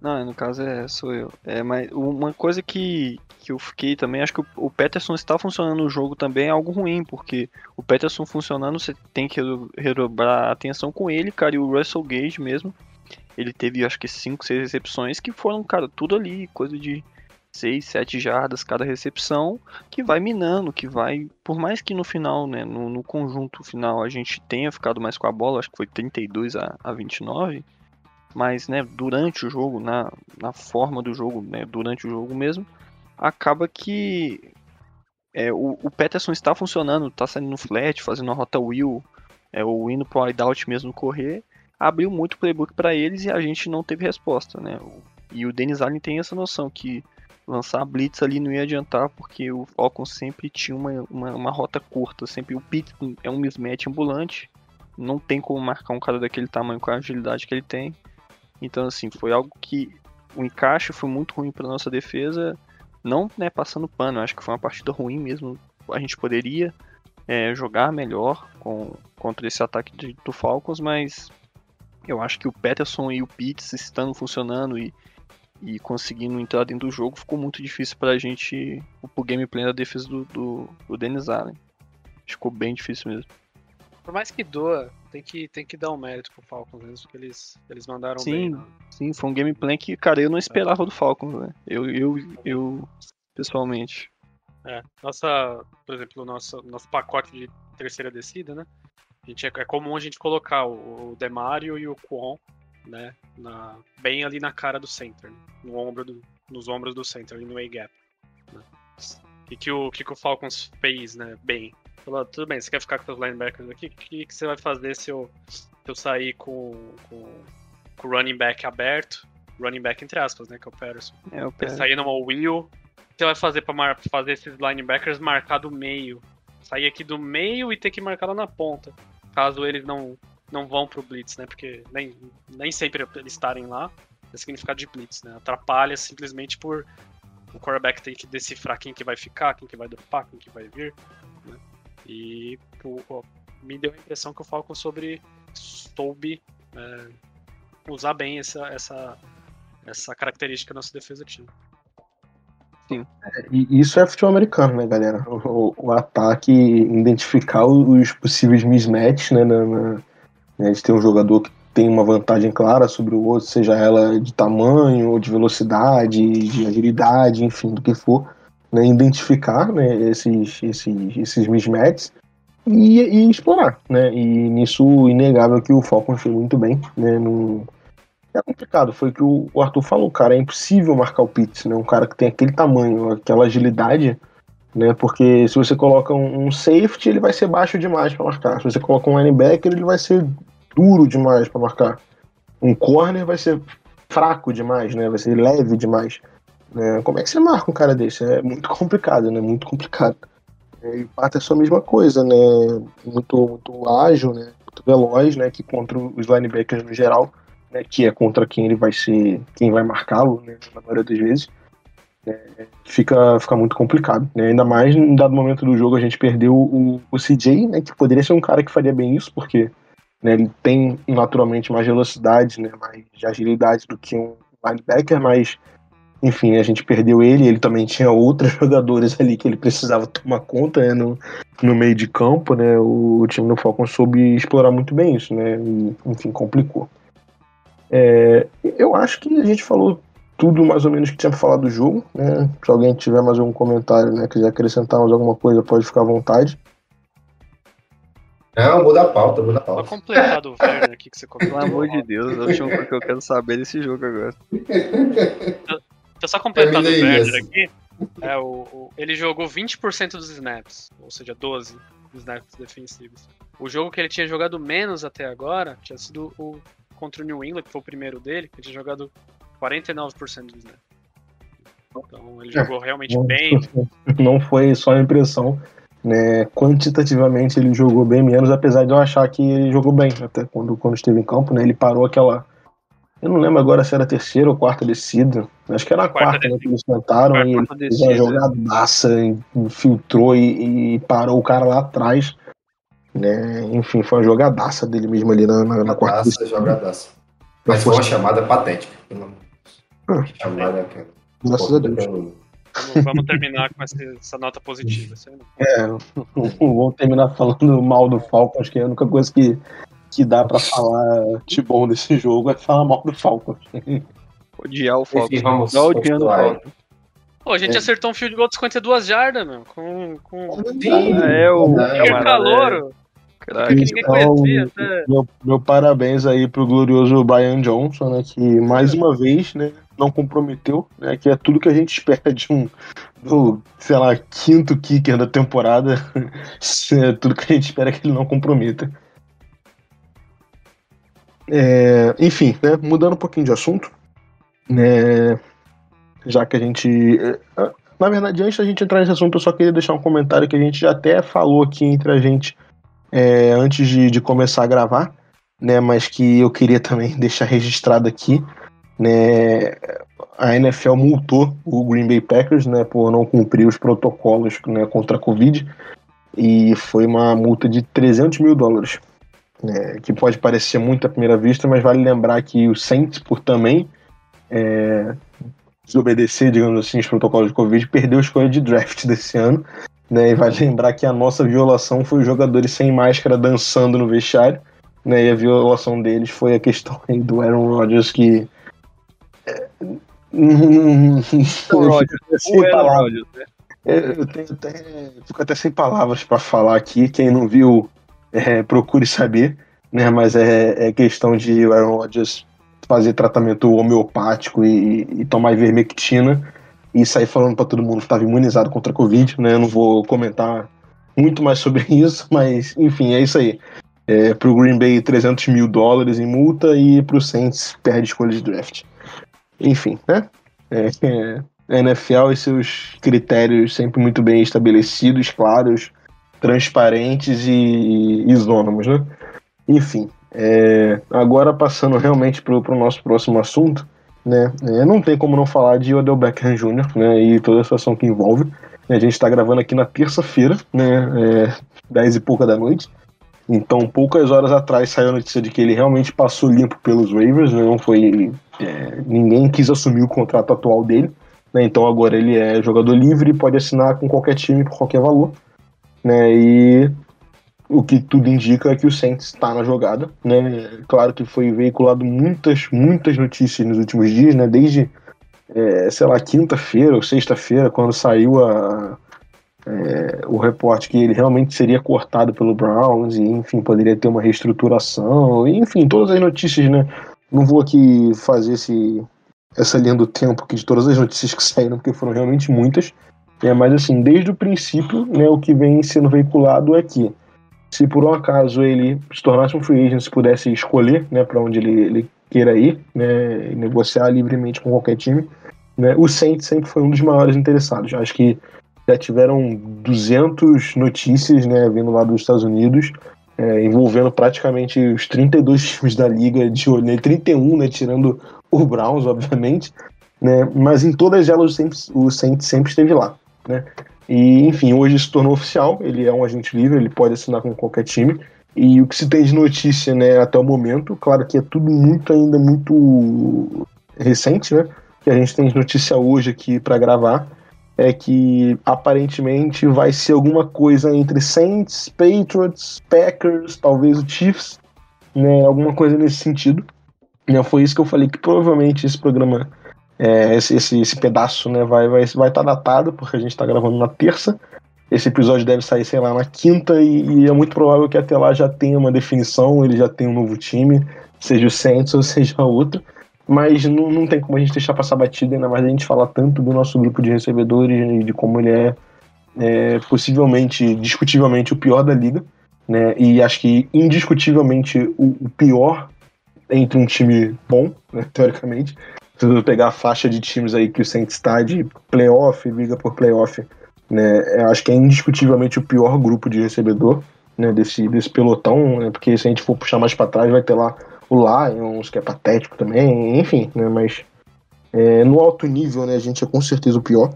Speaker 3: Não, no caso é sou eu. É, mas uma coisa que, que eu fiquei também, acho que o, o Peterson está funcionando no jogo também é algo ruim, porque o Peterson funcionando, você tem que redobrar atenção com ele, cara, e o Russell Gage mesmo. Ele teve acho que 5, 6 recepções que foram, cara, tudo ali, coisa de 6, 7 jardas cada recepção, que vai minando, que vai, por mais que no final, né, no, no, conjunto final a gente tenha ficado mais com a bola, acho que foi 32 a, a 29, mas, né, durante o jogo, na, na forma do jogo, né, durante o jogo mesmo, acaba que é, o, o Peterson está funcionando, está saindo no flat, fazendo a rota wheel, é, o indo pro out mesmo correr, abriu muito playbook para eles e a gente não teve resposta, né? E o Dennis Allen tem essa noção que lançar a blitz ali não ia adiantar, porque o Falcon sempre tinha uma, uma, uma rota curta, sempre o Pit é um mismatch ambulante, não tem como marcar um cara daquele tamanho com a agilidade que ele tem. Então assim, foi algo que o encaixe foi muito ruim para nossa defesa, não né, passando pano, acho que foi uma partida ruim mesmo. A gente poderia é, jogar melhor com, contra esse ataque de, do Falcons, mas eu acho que o Peterson e o Pitts estando funcionando e e conseguindo entrar dentro do jogo, ficou muito difícil pra gente, o gameplay da defesa do, do, do Dennis Allen. Ficou bem difícil mesmo.
Speaker 4: Por mais que doa, tem que, tem que dar um mérito pro Falcons mesmo, porque eles, eles mandaram
Speaker 3: sim,
Speaker 4: bem. Né?
Speaker 3: Sim, foi um gameplay que, cara, eu não esperava do Falcons, né? Eu, eu, eu, pessoalmente.
Speaker 4: É, nossa, por exemplo, nosso, nosso pacote de terceira descida, né? A gente, é, é comum a gente colocar o, o Demario e o Kwon né? Na, bem ali na cara do center, né? no ombro do, nos ombros do center, ali no A-gap. que, que, o, que, que o Falcons fez, né? Bem. Falou, tudo bem, você quer ficar com os linebackers aqui? O que, que você vai fazer se eu, se eu sair com, com, com o running back aberto? Running back entre aspas, né? Que é o Patterson.
Speaker 3: É, o
Speaker 4: Você
Speaker 3: pé.
Speaker 4: sair numa wheel. O que você vai fazer pra mar- fazer esses linebackers marcar do meio? Sair aqui do meio e ter que marcar lá na ponta. Caso eles não, não vão pro Blitz, né? Porque nem, nem sempre eles estarem lá é significado de Blitz, né? Atrapalha simplesmente por o quarterback ter que decifrar quem que vai ficar, quem que vai dropar, quem que vai vir. Né? E o- me deu a impressão que o Falcon sobre soube é, usar bem essa, essa, essa característica da nossa defesa tinha.
Speaker 2: E isso é futebol americano, né, galera? O, o ataque, identificar os possíveis mismatches, né? Na, na, né, de ter um jogador que tem uma vantagem clara sobre o outro, seja ela de tamanho, ou de velocidade, de agilidade, enfim, do que for. Né, identificar né, esses, esses, esses mismatches e, e explorar. Né, e nisso, inegável que o Falcon fez muito bem. Né, é complicado, foi o que o Arthur falou, cara, é impossível marcar o Pitts, né? Um cara que tem aquele tamanho, aquela agilidade, né? Porque se você coloca um safety, ele vai ser baixo demais para marcar. Se você coloca um linebacker, ele vai ser duro demais para marcar. Um corner vai ser fraco demais, né? Vai ser leve demais. Né? Como é que você marca um cara desse? É muito complicado, né? Muito complicado. É, E o Pato é só a mesma coisa, né? Muito, muito ágil, né? Muito veloz, né? Que contra os linebackers no geral né, que é contra quem ele vai ser, quem vai marcá-lo, né, na maioria das vezes, é, fica, fica muito complicado. Né, ainda mais em dado momento do jogo a gente perdeu o, o CJ, né, que poderia ser um cara que faria bem isso, porque né, ele tem naturalmente mais velocidade, né, mais agilidade do que um linebacker, mas enfim, a gente perdeu ele, ele também tinha outros *laughs* jogadores ali que ele precisava tomar conta né, no, no meio de campo, né, o, o time do Falcon soube explorar muito bem isso, né, e, enfim, complicou. É, eu acho que a gente falou tudo mais ou menos que tinha pra falar do jogo, né? Se alguém tiver mais algum comentário, né, quiser acrescentar mais alguma coisa, pode ficar à vontade.
Speaker 5: Não, muda a pauta, muda a
Speaker 4: Pra
Speaker 5: pauta.
Speaker 4: completar do Werner aqui que você comentou.
Speaker 3: Pelo amor de Deus, eu acho que eu quero saber desse jogo agora.
Speaker 4: Deixa eu só completar do Werner
Speaker 5: Yas.
Speaker 4: aqui. É, o, o- ele jogou 20% dos snaps, ou seja, 12 snaps defensivos. O jogo que ele tinha jogado menos até agora tinha sido o contra o New England, que foi o primeiro dele, que ele tinha jogado 49% dos snaps. Então ele
Speaker 2: É,
Speaker 4: jogou realmente bem.
Speaker 2: Não foi só a impressão, né? Quantitativamente ele jogou bem menos, apesar de eu achar que ele jogou bem, até quando, quando esteve em campo, né? Ele parou aquela. Eu não lembro agora se era a terceira ou quarta descida. Acho que era a
Speaker 4: Quarta
Speaker 2: quarta, né, que eles tentaram
Speaker 4: Quarta
Speaker 2: e ele fez uma jogadaça, infiltrou e, e parou o cara lá atrás. Né? Enfim, foi uma jogadaça dele mesmo ali na, na, na quarta
Speaker 5: Jogadaça, jogadaça. Mas foi uma chamada patética. pelo amor de Deus. Chamada, cara.
Speaker 2: Graças a Deus.
Speaker 4: Vamos, vamos terminar com essa, essa nota positiva.
Speaker 2: É, *laughs* vamos terminar falando mal do Falcon, acho que é a única coisa que, que dá pra falar de bom desse jogo é falar mal do Falcon. *laughs*
Speaker 3: Odiar o Falcon.
Speaker 5: Enfim, vamos
Speaker 3: odiando o. Falcon.
Speaker 4: Pô, a gente
Speaker 2: É.
Speaker 4: acertou um field goal de 52 jardas, meu. Com, com
Speaker 5: Sim,
Speaker 3: Ah, é o
Speaker 4: Kier
Speaker 3: camarada,
Speaker 4: Calouro.
Speaker 3: é,
Speaker 4: que ninguém
Speaker 2: Então,
Speaker 4: conhecia. Até...
Speaker 2: Meu, meu parabéns aí pro glorioso Brian Johnson, né, que mais uma vez, né, não comprometeu, né, que é tudo que a gente *laughs* espera de um, do, sei lá, quinto kicker da temporada, *laughs* é tudo que a gente espera que ele não comprometa. É, enfim, né, mudando um pouquinho de assunto, né, já que a gente... é, Na verdade, antes da gente entrar nesse assunto, eu só queria deixar um comentário que a gente já até falou aqui entre a gente é, antes de, de começar a gravar, né? Mas que eu queria também *laughs* deixar registrado aqui, né? A NFL multou o Green Bay Packers, né? Por não cumprir os protocolos né, contra a Covid e foi uma multa de 300 mil dólares, né, que pode parecer muito à primeira vista, mas vale lembrar que o Saints, por também é, desobedecer, digamos assim, os protocolos de Covid, perdeu a escolha de draft desse ano. Né, e vale lembrar que a nossa violação foi os jogadores sem máscara dançando no vestiário. Né, e a violação deles foi a questão do Aaron Rodgers que. *laughs*
Speaker 3: O. Rodgers, né?
Speaker 2: Eu tenho até, fico até sem palavras para falar aqui. Quem não viu, é, procure saber. Né, mas é, é questão de o Aaron Rodgers fazer tratamento homeopático e, e tomar ivermectina e sair falando para todo mundo que estava imunizado contra a Covid, né? Eu não vou comentar muito mais sobre *laughs* isso, mas enfim, é isso aí. É, pro Green Bay, 300 mil dólares em multa e pro Saints perde escolha de draft. Enfim, né? É, é, NFL e seus critérios sempre muito bem estabelecidos, claros, transparentes e, isônomos, né? Enfim, é, agora passando realmente pro, pro nosso próximo assunto, né? É, não tem como não falar de Odell Beckham Jr., né? E toda a situação que envolve. A gente está gravando aqui na terça-feira, né? É, 10 e pouca da noite. Então, poucas horas atrás saiu a notícia de que ele realmente passou limpo pelos waivers, né? não foi. É, ninguém quis assumir o contrato atual dele. Né? Então agora ele é jogador livre, pode assinar com qualquer time por qualquer valor. Né? E o que tudo indica é que o Saints está na jogada. Né? Claro que foi veiculado muitas, muitas notícias nos últimos dias, né? desde, é, sei lá, quinta-feira ou sexta-feira, quando saiu a, é, o reporte que ele realmente seria cortado pelo Browns e, enfim, poderia ter uma reestruturação, enfim, todas as notícias, né? Não vou aqui fazer esse, essa linha do tempo aqui de todas as notícias que saíram, porque foram realmente muitas. É, mas assim, desde o princípio, né, o que vem sendo veiculado é que se por um acaso ele se tornasse um free agent, se pudesse escolher né, para onde ele, ele queira ir, né, negociar livremente com qualquer time, né, o Saints sempre foi um dos maiores interessados. Acho que já tiveram 200 notícias né, vindo lá dos Estados Unidos, é, envolvendo praticamente os 32 *laughs* times da liga de olho, né, 31, né, tirando o Browns, obviamente, né, mas em todas elas Saints, o Saints sempre esteve lá. Né? E, enfim, hoje se tornou oficial, ele é um agente livre, ele pode assinar com qualquer time. E o que se tem de notícia né, até o momento, claro que é tudo muito ainda muito recente, né? Que a gente tem de notícia hoje aqui para gravar, é que aparentemente vai ser alguma coisa entre Saints, Patriots, Packers, talvez o Chiefs, né? Alguma coisa nesse sentido. Né, foi isso que eu falei que provavelmente esse programa, é, esse, esse, esse, pedaço, né, vai vai vai estar tá datado porque a gente está gravando na terça. Esse episódio deve sair, sei lá, na quinta e, e, é muito provável que até lá já tenha uma definição, ele já tenha um novo time, seja o Saints ou *laughs* seja outro mas não, não tem como a gente deixar passar batida, ainda mais a gente falar tanto do nosso grupo de recebedores e de como ele é, é, possivelmente, discutivelmente, o pior da liga, né? E acho que indiscutivelmente o, o pior entre um time bom, né, teoricamente. Se você pegar a faixa de times aí que o Saints está de playoff, liga por playoff, né? Eu acho que é indiscutivelmente o pior grupo de recebedor, né, desse, desse pelotão, né, porque se a gente for puxar mais para trás vai ter lá o Lions, que é patético também, enfim, né? Mas é, no alto nível, né, a gente é com certeza o pior.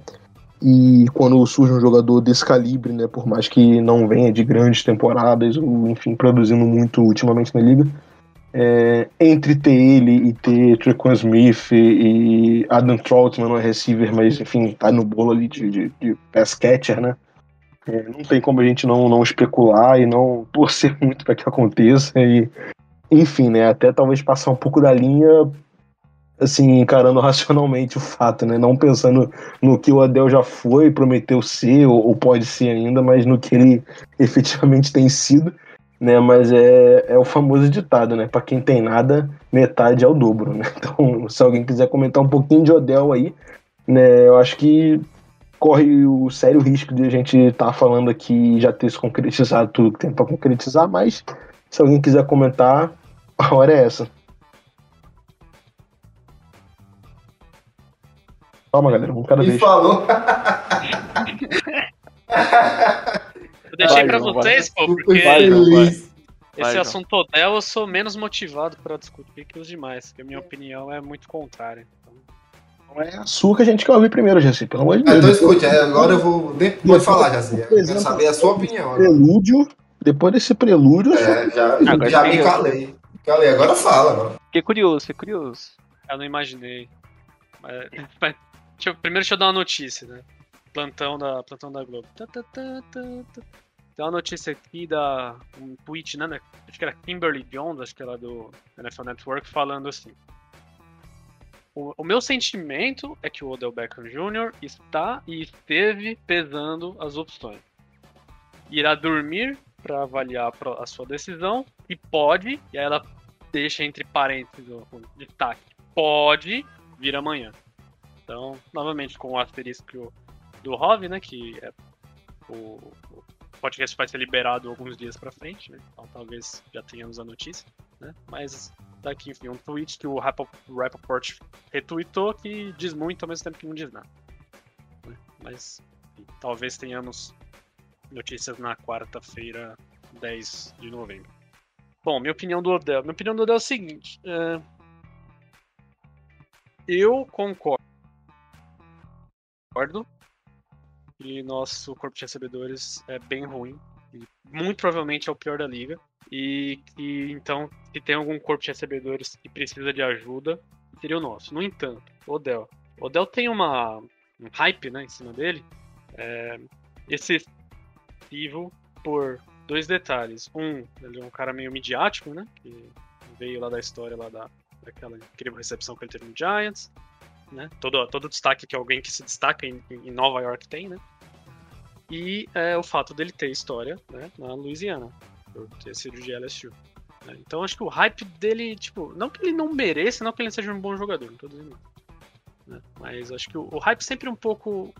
Speaker 2: E quando surge um jogador desse calibre, né, por mais que não venha de grandes temporadas, ou enfim, produzindo muito ultimamente na liga, é, entre ter ele e ter Trequan Smith e, Adam Troutman não é receiver, mas enfim, tá no bolo ali de, de, de pass catcher, né? É, não tem como a gente não, não especular e não torcer *laughs* muito para que aconteça. E enfim, né, até talvez passar um pouco da linha, assim, encarando *laughs* racionalmente o fato, né, não pensando no que o Adel já foi, prometeu ser, ou, ou pode ser ainda, mas no que ele *laughs* efetivamente tem sido, né, mas é, é o famoso ditado, né, para quem tem nada, metade é o dobro, né, *laughs* então se alguém quiser comentar um pouquinho de Odell aí, né, eu acho que corre o sério risco de a gente estar tá falando aqui já ter se concretizado tudo que tem para concretizar, mas se alguém quiser comentar, a hora é essa. Calma, galera, um cada vez.
Speaker 5: falou.
Speaker 4: Eu deixei
Speaker 6: Vai,
Speaker 4: pra
Speaker 6: João,
Speaker 4: vocês, pô,
Speaker 5: Fui
Speaker 4: porque
Speaker 6: Vai, vai.
Speaker 5: feliz.
Speaker 4: esse
Speaker 6: Vai,
Speaker 4: assunto Odell eu sou menos motivado pra discutir que os demais, porque a minha opinião é muito contrária. Então,
Speaker 2: Não é a sua que a gente quer ouvir primeiro, Jesse, pelo amor de
Speaker 5: Ah,
Speaker 2: Deus.
Speaker 5: Então escute, é, agora eu vou. de- Pode falar, Jaci. Eu quero saber a sua opinião. agora.
Speaker 2: Prelúdio, depois desse prelúdio,
Speaker 5: É, já, já
Speaker 6: tem
Speaker 5: me
Speaker 6: eu.
Speaker 5: calei. Calei, agora fala. Agora.
Speaker 6: Fiquei curioso, fiquei curioso.
Speaker 4: eu não imaginei. Mas, mas deixa eu- primeiro deixa eu dar uma notícia, né? Plantão da, plantão da Globo. Tá, tá, tá, tá, tá. Tem uma notícia aqui da. Um tweet, né? né, Acho que era Kimberly Jones, acho que era do NFL Network, falando assim. O, o meu sentimento é que o Odell Beckham Jr. está e esteve pesando as opções. Irá dormir para avaliar a sua decisão e pode, e aí ela deixa entre parênteses o destaque, pode vir amanhã. Então, novamente, com o asterisco do Rov, né? Que é o, o podcast vai ser liberado alguns dias pra frente, né? Então talvez já tenhamos a notícia, né? Mas daqui, enfim, um tweet que o Rappaport retweetou que diz muito ao mesmo tempo que não diz nada. Né? Mas enfim, talvez tenhamos notícias na quarta-feira, 10 de novembro. Bom, minha opinião do Odell. Minha opinião do Odell é o seguinte. Uh, eu concordo que nosso corpo de recebedores é bem ruim. E muito provavelmente é o pior da liga. E então, se tem algum corpo de recebedores que precisa de ajuda, seria o nosso. No entanto, Odell. Odell tem uma, um hype né, em cima dele. É, por dois detalhes. Um, ele é um cara meio midiático, né? Que veio lá da história lá da, daquela incrível recepção que ele teve no Giants. Né? Todo, todo destaque que alguém que se destaca em, em Nova York tem, né? E é, o fato dele ter história né, na Louisiana, por ter sido de LSU. Né? Então acho que o hype dele, tipo, não que ele não mereça, não que ele seja um bom jogador, não tô dizendo né? Mas acho que o, o hype sempre um pouco,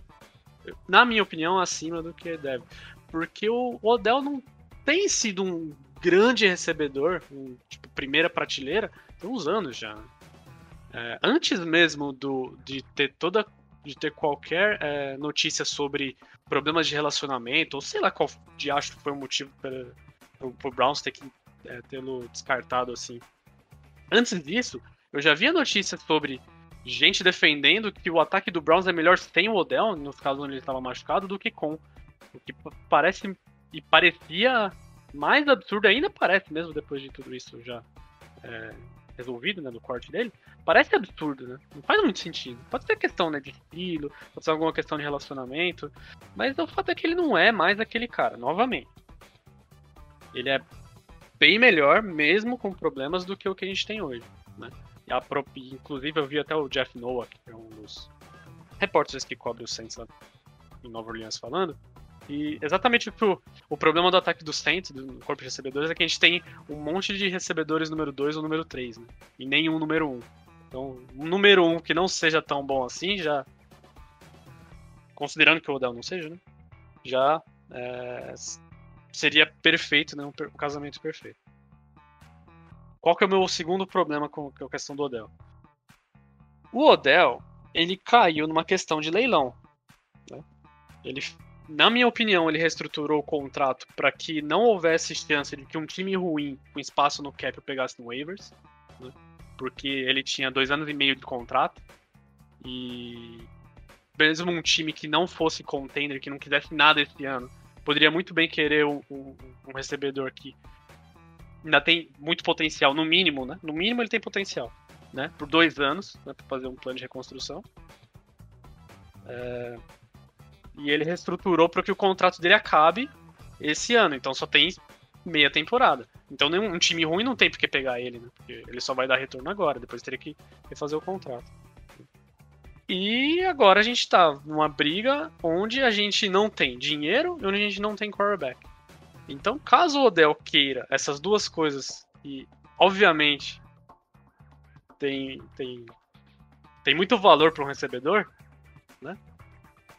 Speaker 4: na minha opinião, acima do que deve. Porque o Odell não tem sido um grande recebedor, um, tipo, primeira prateleira, tem uns anos já. É, antes mesmo do, de ter toda de ter qualquer é, notícia sobre problemas de relacionamento, ou sei lá qual de acho foi o motivo para o Browns ter que é, tê-lo descartado assim. Antes disso, eu já via notícias sobre gente defendendo que o ataque do Browns é melhor sem o Odell, no caso onde ele estava machucado, do que com. O que parece e parecia mais absurdo, ainda parece mesmo depois de tudo isso já é, resolvido, né, do corte dele, parece absurdo, né? Não faz muito sentido. Pode ser questão, né, de estilo, pode ser alguma questão de relacionamento, mas o fato é que ele não é mais aquele cara, novamente. Ele é bem melhor, mesmo com problemas, do que o que a gente tem hoje, né? E a, inclusive eu vi até o Jeff Noah, que é um dos repórteres que cobre o Saints lá em Nova Orleans falando, e exatamente o, o problema do ataque do Saints, do corpo de recebedores, é que a gente tem um monte de recebedores número 2 ou número 3, né? E nenhum número 1. Um. Então, um número 1 um que não seja tão bom assim, já. Considerando que o Odell não seja, né? Já é, seria perfeito, né? Um, um, casamento perfeito. Qual que é o meu segundo problema com, com a questão do Odell? O Odell, ele caiu numa questão de leilão. Né? Ele na minha opinião, ele reestruturou o contrato para que não houvesse chance de que um time ruim com espaço no cap pegasse no waivers, né? porque ele tinha dois anos e meio de contrato e mesmo um time que não fosse contender, que não quisesse nada esse ano, poderia muito bem querer um, um, um recebedor que ainda tem muito potencial, no mínimo, né? No mínimo ele tem potencial, né? Por dois anos, né? para fazer um plano de reconstrução. É... E ele reestruturou para que o contrato dele acabe esse ano. Então só tem meia temporada. Então nenhum um time ruim não tem por que pegar ele, né? Porque ele só vai dar retorno agora, depois teria que refazer o contrato. E agora a gente tá numa briga onde a gente não tem dinheiro e onde a gente não tem quarterback. Então, caso o Odell queira essas duas coisas, e obviamente tem, tem, tem muito valor para um recebedor, né?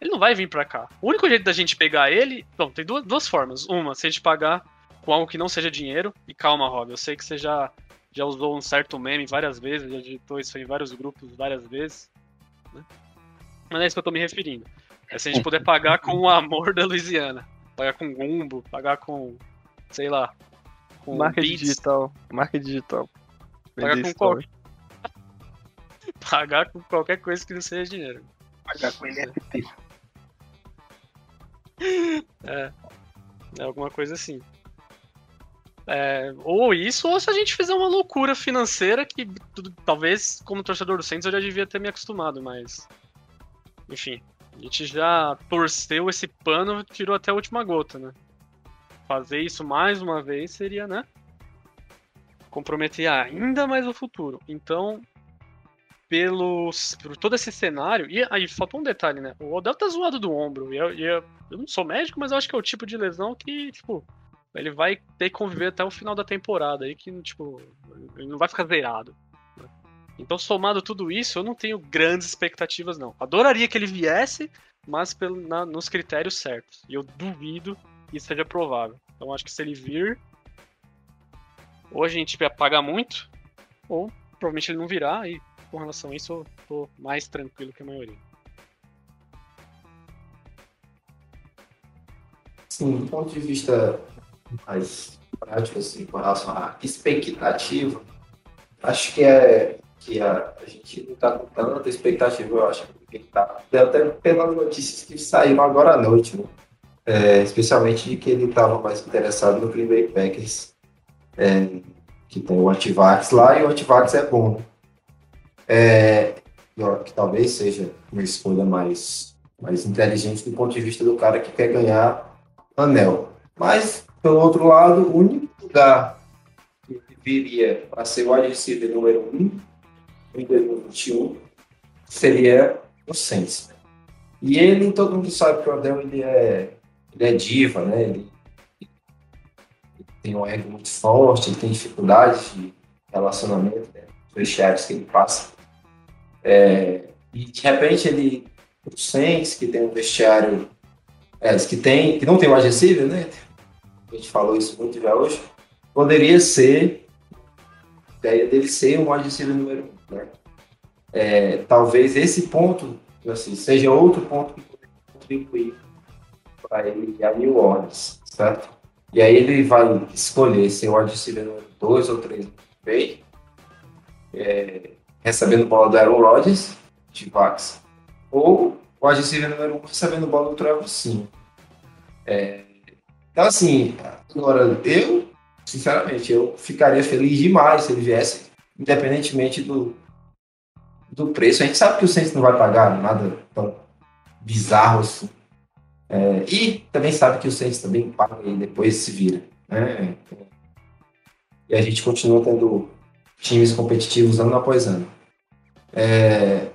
Speaker 4: Ele não vai vir pra cá. O único jeito da gente pegar ele. Bom, tem duas, duas formas. Uma, se a gente pagar com algo que não seja dinheiro. E calma, Rob, eu sei que você já, já usou um certo meme várias vezes, já digitou isso em vários grupos várias vezes. Né? Mas é isso que eu tô me referindo. É se a gente puder pagar com o amor da Louisiana. Pagar com Gumbo, pagar com. sei lá.
Speaker 3: Com marca beats. digital. Marca digital.
Speaker 4: Pagar com, qual... *laughs* pagar com qualquer coisa que não seja dinheiro.
Speaker 2: Pagar com NFT.
Speaker 4: É. É alguma coisa assim. É, ou isso, ou se a gente fizer uma loucura financeira que talvez, como torcedor do Saints, eu já devia ter me acostumado, mas. Enfim, a gente já torceu esse pano, tirou até a última gota, né? Fazer isso mais uma vez seria, né? Comprometer ainda mais o futuro. Então, pelos, por todo esse cenário. E aí, faltou um detalhe, né? O Odell tá zoado do ombro. E eu, eu, eu, não sou médico, mas eu acho que é o tipo de lesão que, tipo, ele vai ter que conviver até o final da temporada aí, que, tipo, ele não vai ficar zerado. Né? Então, somado tudo isso, eu não tenho grandes expectativas, não. Adoraria que ele viesse, mas pelo, na, nos critérios certos. E eu duvido que isso seja provável. Então, acho que se ele vir, ou a gente vai pagar muito, ou provavelmente ele não virá, e com relação a isso eu tô mais tranquilo que a maioria.
Speaker 5: Sim, do ponto de vista mais prático, assim, com relação à expectativa, acho que é que a, a gente não está com tanta expectativa, eu acho, que tá, até pelas notícias que saíram agora à noite, né? É, especialmente de que ele estava mais interessado no Green Bay Packers, é, que tem o Antivax lá, e o Antivax é bom. Né? É, que talvez seja uma escolha mais, mais inteligente do ponto de vista do cara que quer ganhar anel. Mas, pelo outro lado, o único lugar que viria para ser o receiver número 1 um, em 2021 seria o Saints. E ele, todo mundo sabe que o Adel ele é, ele é diva, né? Ele, ele tem um ego muito forte, ele tem dificuldades de relacionamento, né? os vestiários que ele passa. É, e de repente ele, o Saints, que tem um vestiário é, que, tem, que não tem o wide né? A gente falou isso muito já hoje. Poderia ser a ideia dele ser um wide número um, né? É, talvez esse ponto assim, seja outro ponto que poderia contribuir para ele a New Orleans, certo? E aí ele vai escolher ser o wide número 2 ou 3 bem, é, recebendo bola do Aaron Rodgers, de Vax, ou o wide número 1 um, recebendo bola do Trevor Sim. É, então, assim, agora, eu, sinceramente, eu ficaria feliz demais se ele viesse, independentemente do, do preço. A gente sabe que o Saints não vai pagar nada tão bizarro assim. É, e também sabe que o Saints também paga e depois se vira. Né? E a gente continua tendo times competitivos ano após ano. É,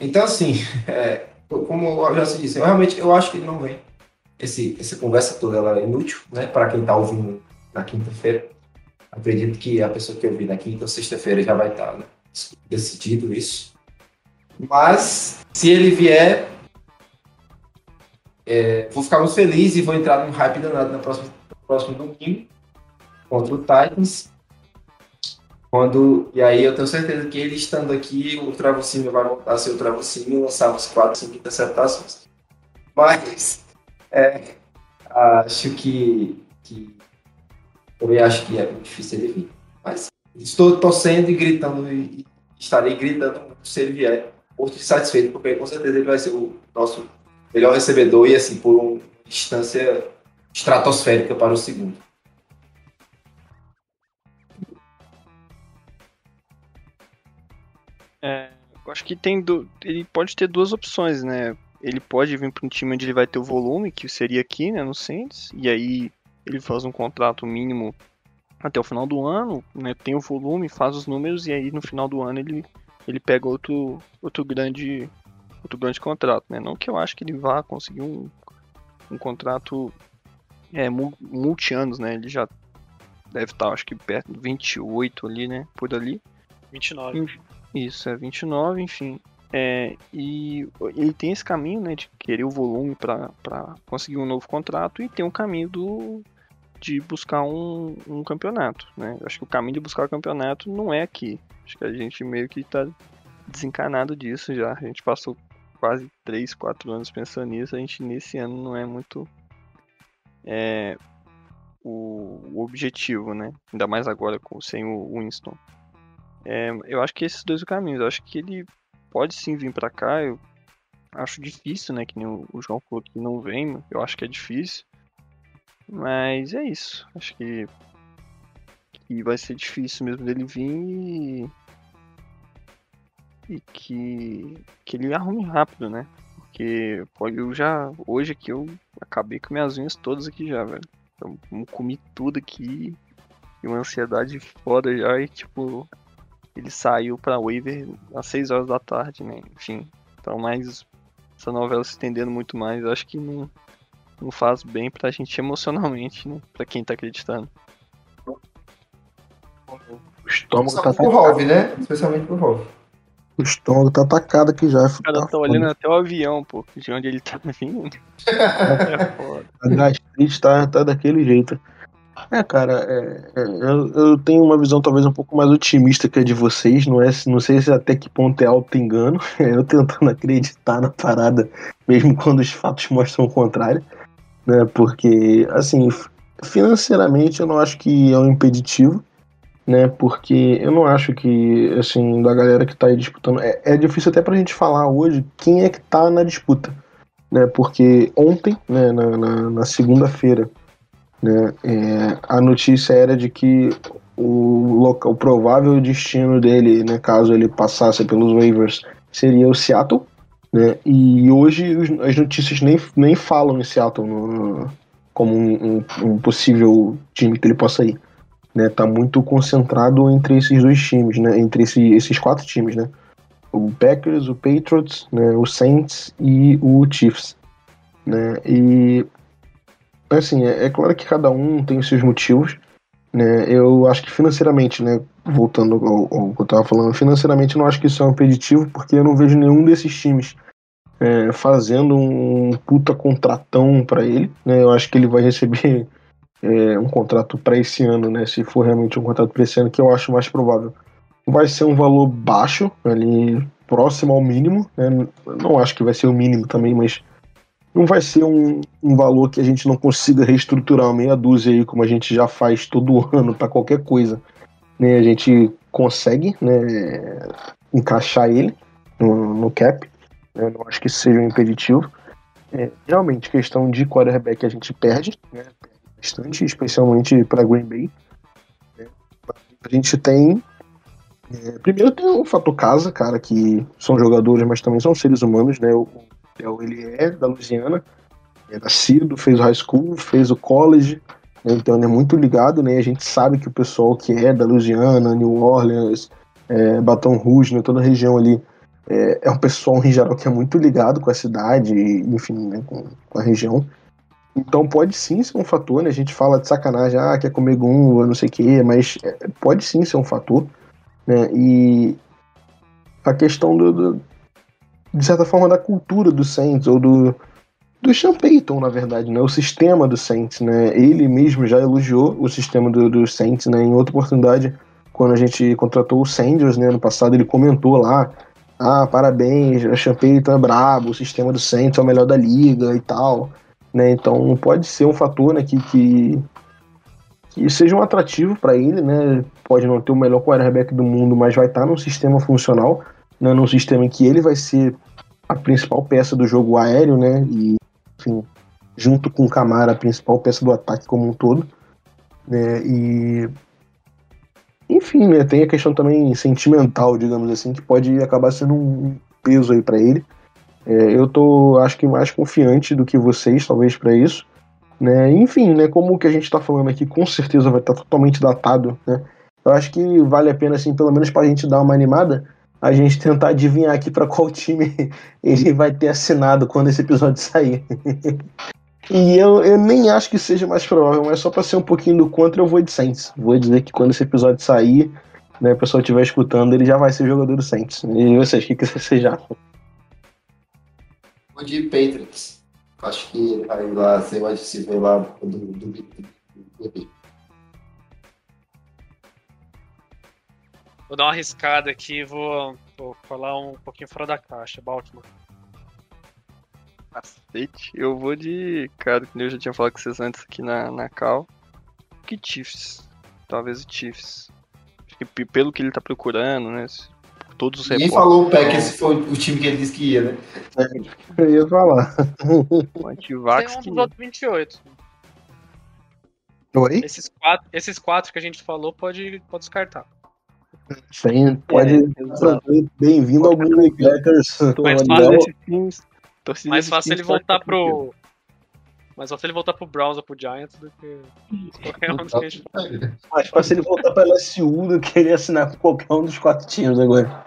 Speaker 5: então, assim, *laughs* é, como já se disse, eu realmente eu acho que ele não vem. Esse, essa conversa toda ela é inútil, né? Para quem está ouvindo na quinta-feira. Acredito que a pessoa que ouvir na quinta ou sexta-feira já vai estar tá, né, decidido isso. Mas, se ele vier, é, vou ficar muito feliz e vou entrar num hype danado na próxima, no próximo domingo contra o Titans. Quando, e aí eu tenho certeza que ele estando aqui, o Travocínio vai voltar a ser o Travocínio e lançar uns 4, 5 interceptações. Mas é, acho que, que também acho que é difícil ele vir. Mas estou torcendo e gritando e estarei gritando se ele vier. Muito satisfeito, porque com certeza ele vai ser o nosso melhor recebedor e assim, por uma distância estratosférica para o segundo.
Speaker 3: É, eu acho que tem do, ele pode ter duas opções, né? Ele pode vir para um time onde ele vai ter o volume, que seria aqui, né, no Saints, e aí ele faz um contrato mínimo até o final do ano, né, tem o volume, faz os números e aí no final do ano ele, ele pega outro, outro grande outro grande contrato, né? Não que eu acho que ele vá conseguir um, um contrato é, multi-anos, né? Ele já deve estar, acho que perto de 28 ali, né? Por ali.
Speaker 4: 29.
Speaker 3: Isso, é 29, enfim. É, e ele tem esse caminho né, de querer o volume para conseguir um novo contrato e tem um caminho do, de buscar um, um campeonato. Né? Acho que o caminho de buscar o campeonato não é aqui. Acho que a gente meio que está desencanado disso já. A gente passou quase 3, 4 anos pensando nisso. A gente nesse ano não é muito é, o, o, objetivo, né? Ainda mais agora com, sem o Winston. É, eu acho que esses dois caminhos. Eu acho que ele pode sim vir para cá. Eu acho difícil, né? Que nem o, João falou que não vem. Eu acho que é difícil. Mas é isso. Acho que, que vai ser difícil mesmo dele vir e, e que, que ele arrume rápido, né? Porque pode, eu já. Hoje aqui eu acabei com minhas unhas todas aqui já, velho. Eu comi tudo aqui. E uma ansiedade foda já. E tipo, ele saiu pra waiver às 6 horas da tarde, né? Enfim. Então, mais essa novela se estendendo muito mais, eu acho que não, não faz bem pra gente emocionalmente, né? Pra quem tá acreditando.
Speaker 5: O estômago tá pro Rolf, né? Especialmente pro Rolf.
Speaker 2: O estômago tá atacado aqui já.
Speaker 3: O cara tá olhando até o avião, pô, de onde ele tá vindo. É foda.
Speaker 2: A gastrite tá, tá daquele jeito. É, cara, é, é, eu, eu tenho uma visão talvez um pouco mais otimista que a de vocês. Não, é, não sei se até que ponto é alto engano. *laughs* Eu tentando acreditar na parada, mesmo quando os fatos mostram o contrário. Né? Porque, assim, financeiramente eu não acho que é um impeditivo. Né, porque eu não acho que, assim, da galera que tá aí disputando. É, é difícil até pra gente falar hoje quem é que tá na disputa. Né, porque ontem, né, na, na, na segunda-feira, né? É, a notícia era de que o, local, o provável destino dele, né, caso ele passasse pelos waivers, seria o Seattle. Né? E hoje os, as notícias nem, nem falam em Seattle no, no, como um, um, um, possível time que ele possa ir. Né? Tá muito concentrado entre esses dois times, né? entre esse, esses quatro times. Né? O Packers, o Patriots, né? o Saints e o Chiefs. Né? E assim, é, é, claro que cada um tem os seus motivos, né? Eu acho que financeiramente, né, voltando ao, ao que eu tava falando, financeiramente eu não acho que isso é um impeditivo, porque eu não vejo nenhum desses times é, fazendo um puta contratão para ele, né? Eu acho que ele vai receber é, um contrato para esse ano, né? Se for realmente um contrato para esse ano, que eu acho mais provável. Vai ser um valor baixo, ali próximo ao mínimo, né? Não acho que vai ser o mínimo também, mas não vai ser um, um, valor que a gente não consiga reestruturar meia dúzia aí, como a gente já faz todo *laughs* ano para qualquer coisa. Né? A gente consegue né, encaixar ele no, no cap. Né? Não acho que isso seja um impeditivo. É, realmente, questão de quarterback a gente perde, né? bastante, especialmente para Green Bay. Né? A gente tem. É, primeiro tem o fator casa, cara, que são jogadores, mas também são seres humanos, né? O, então, ele é da Louisiana, é nascido, fez o high school, fez o college, né? então ele é muito ligado, né? A gente sabe que o pessoal que é da Louisiana, New Orleans, é, Baton Rouge, né? toda a região ali, é, é um pessoal em geral que é muito ligado com a cidade, enfim, né? com, com a região. Então pode sim ser um fator, né? A gente fala de sacanagem, ah, quer comer gumbo, não sei o quê, mas é, pode sim ser um fator, né? E a questão do, do, de certa forma, da cultura do Saints, ou do, do Sean Payton, na verdade, né? O sistema do Saints, né? Ele mesmo já elogiou o sistema do, do Saints, né? Em outra oportunidade, quando a gente contratou o Sanders, né? No passado, ele comentou lá, ah, parabéns, o Sean Payton é brabo, o sistema do Saints é o melhor da liga e tal, né? Então, pode ser um fator, né? Que, que, que seja um atrativo para ele, né? Pode não ter o melhor quarterback do mundo, mas vai estar num sistema funcional, né? Num sistema em que ele vai ser a principal peça do jogo aéreo, né? E, enfim, junto com o Camara, a principal peça do ataque como um todo. Né? E. Enfim, né? Tem a questão também sentimental, digamos assim, que pode acabar sendo um peso aí para ele. É, eu tô, acho que mais confiante do que vocês, talvez, para isso. Né? Enfim, né? Como o que a gente está falando aqui com certeza vai estar tá totalmente datado, né? Eu acho que vale a pena, assim, pelo menos para a gente dar uma animada, a gente tentar adivinhar aqui para qual time ele vai ter assinado quando esse episódio sair. e eu, eu nem acho que seja mais provável, mas só para ser um pouquinho do contra, eu vou de Saints. Vou dizer que quando esse episódio sair, né, o pessoal estiver escutando, ele já vai ser jogador do Saints. E vocês, o que, que vocês já?
Speaker 5: Vou de Patriots. Acho que aí lá, você vai se ver lá do, do, do, do
Speaker 4: Vou dar uma arriscada aqui vou, vou falar um pouquinho fora da caixa. Baltimore.
Speaker 3: Cacete, eu vou de. Cara, que eu já tinha falado com vocês antes aqui na, na Cal. Que Chiefs. Talvez o Chiefs. Acho que pelo que ele tá procurando, né? Todos os
Speaker 5: Ninguém falou o Pack, esse foi o time que ele disse que ia, né? *laughs*
Speaker 2: Eu ia falar. *laughs*
Speaker 3: O Antivax.
Speaker 4: Tem um dos outros 28.
Speaker 2: Oi?
Speaker 4: Esses quatro, esses quatro que a gente falou pode, pode descartar.
Speaker 2: Sim, pode. É, Bem-vindo ao Green Bay Packers.
Speaker 4: Mais fácil, mais fácil ele voltar pro. Mais fácil ele voltar pro Browns ou pro Giants do que qualquer um dos que a gente
Speaker 2: Mais fácil ele voltar pra LSU do que ele assinar com qualquer um dos quatro times agora.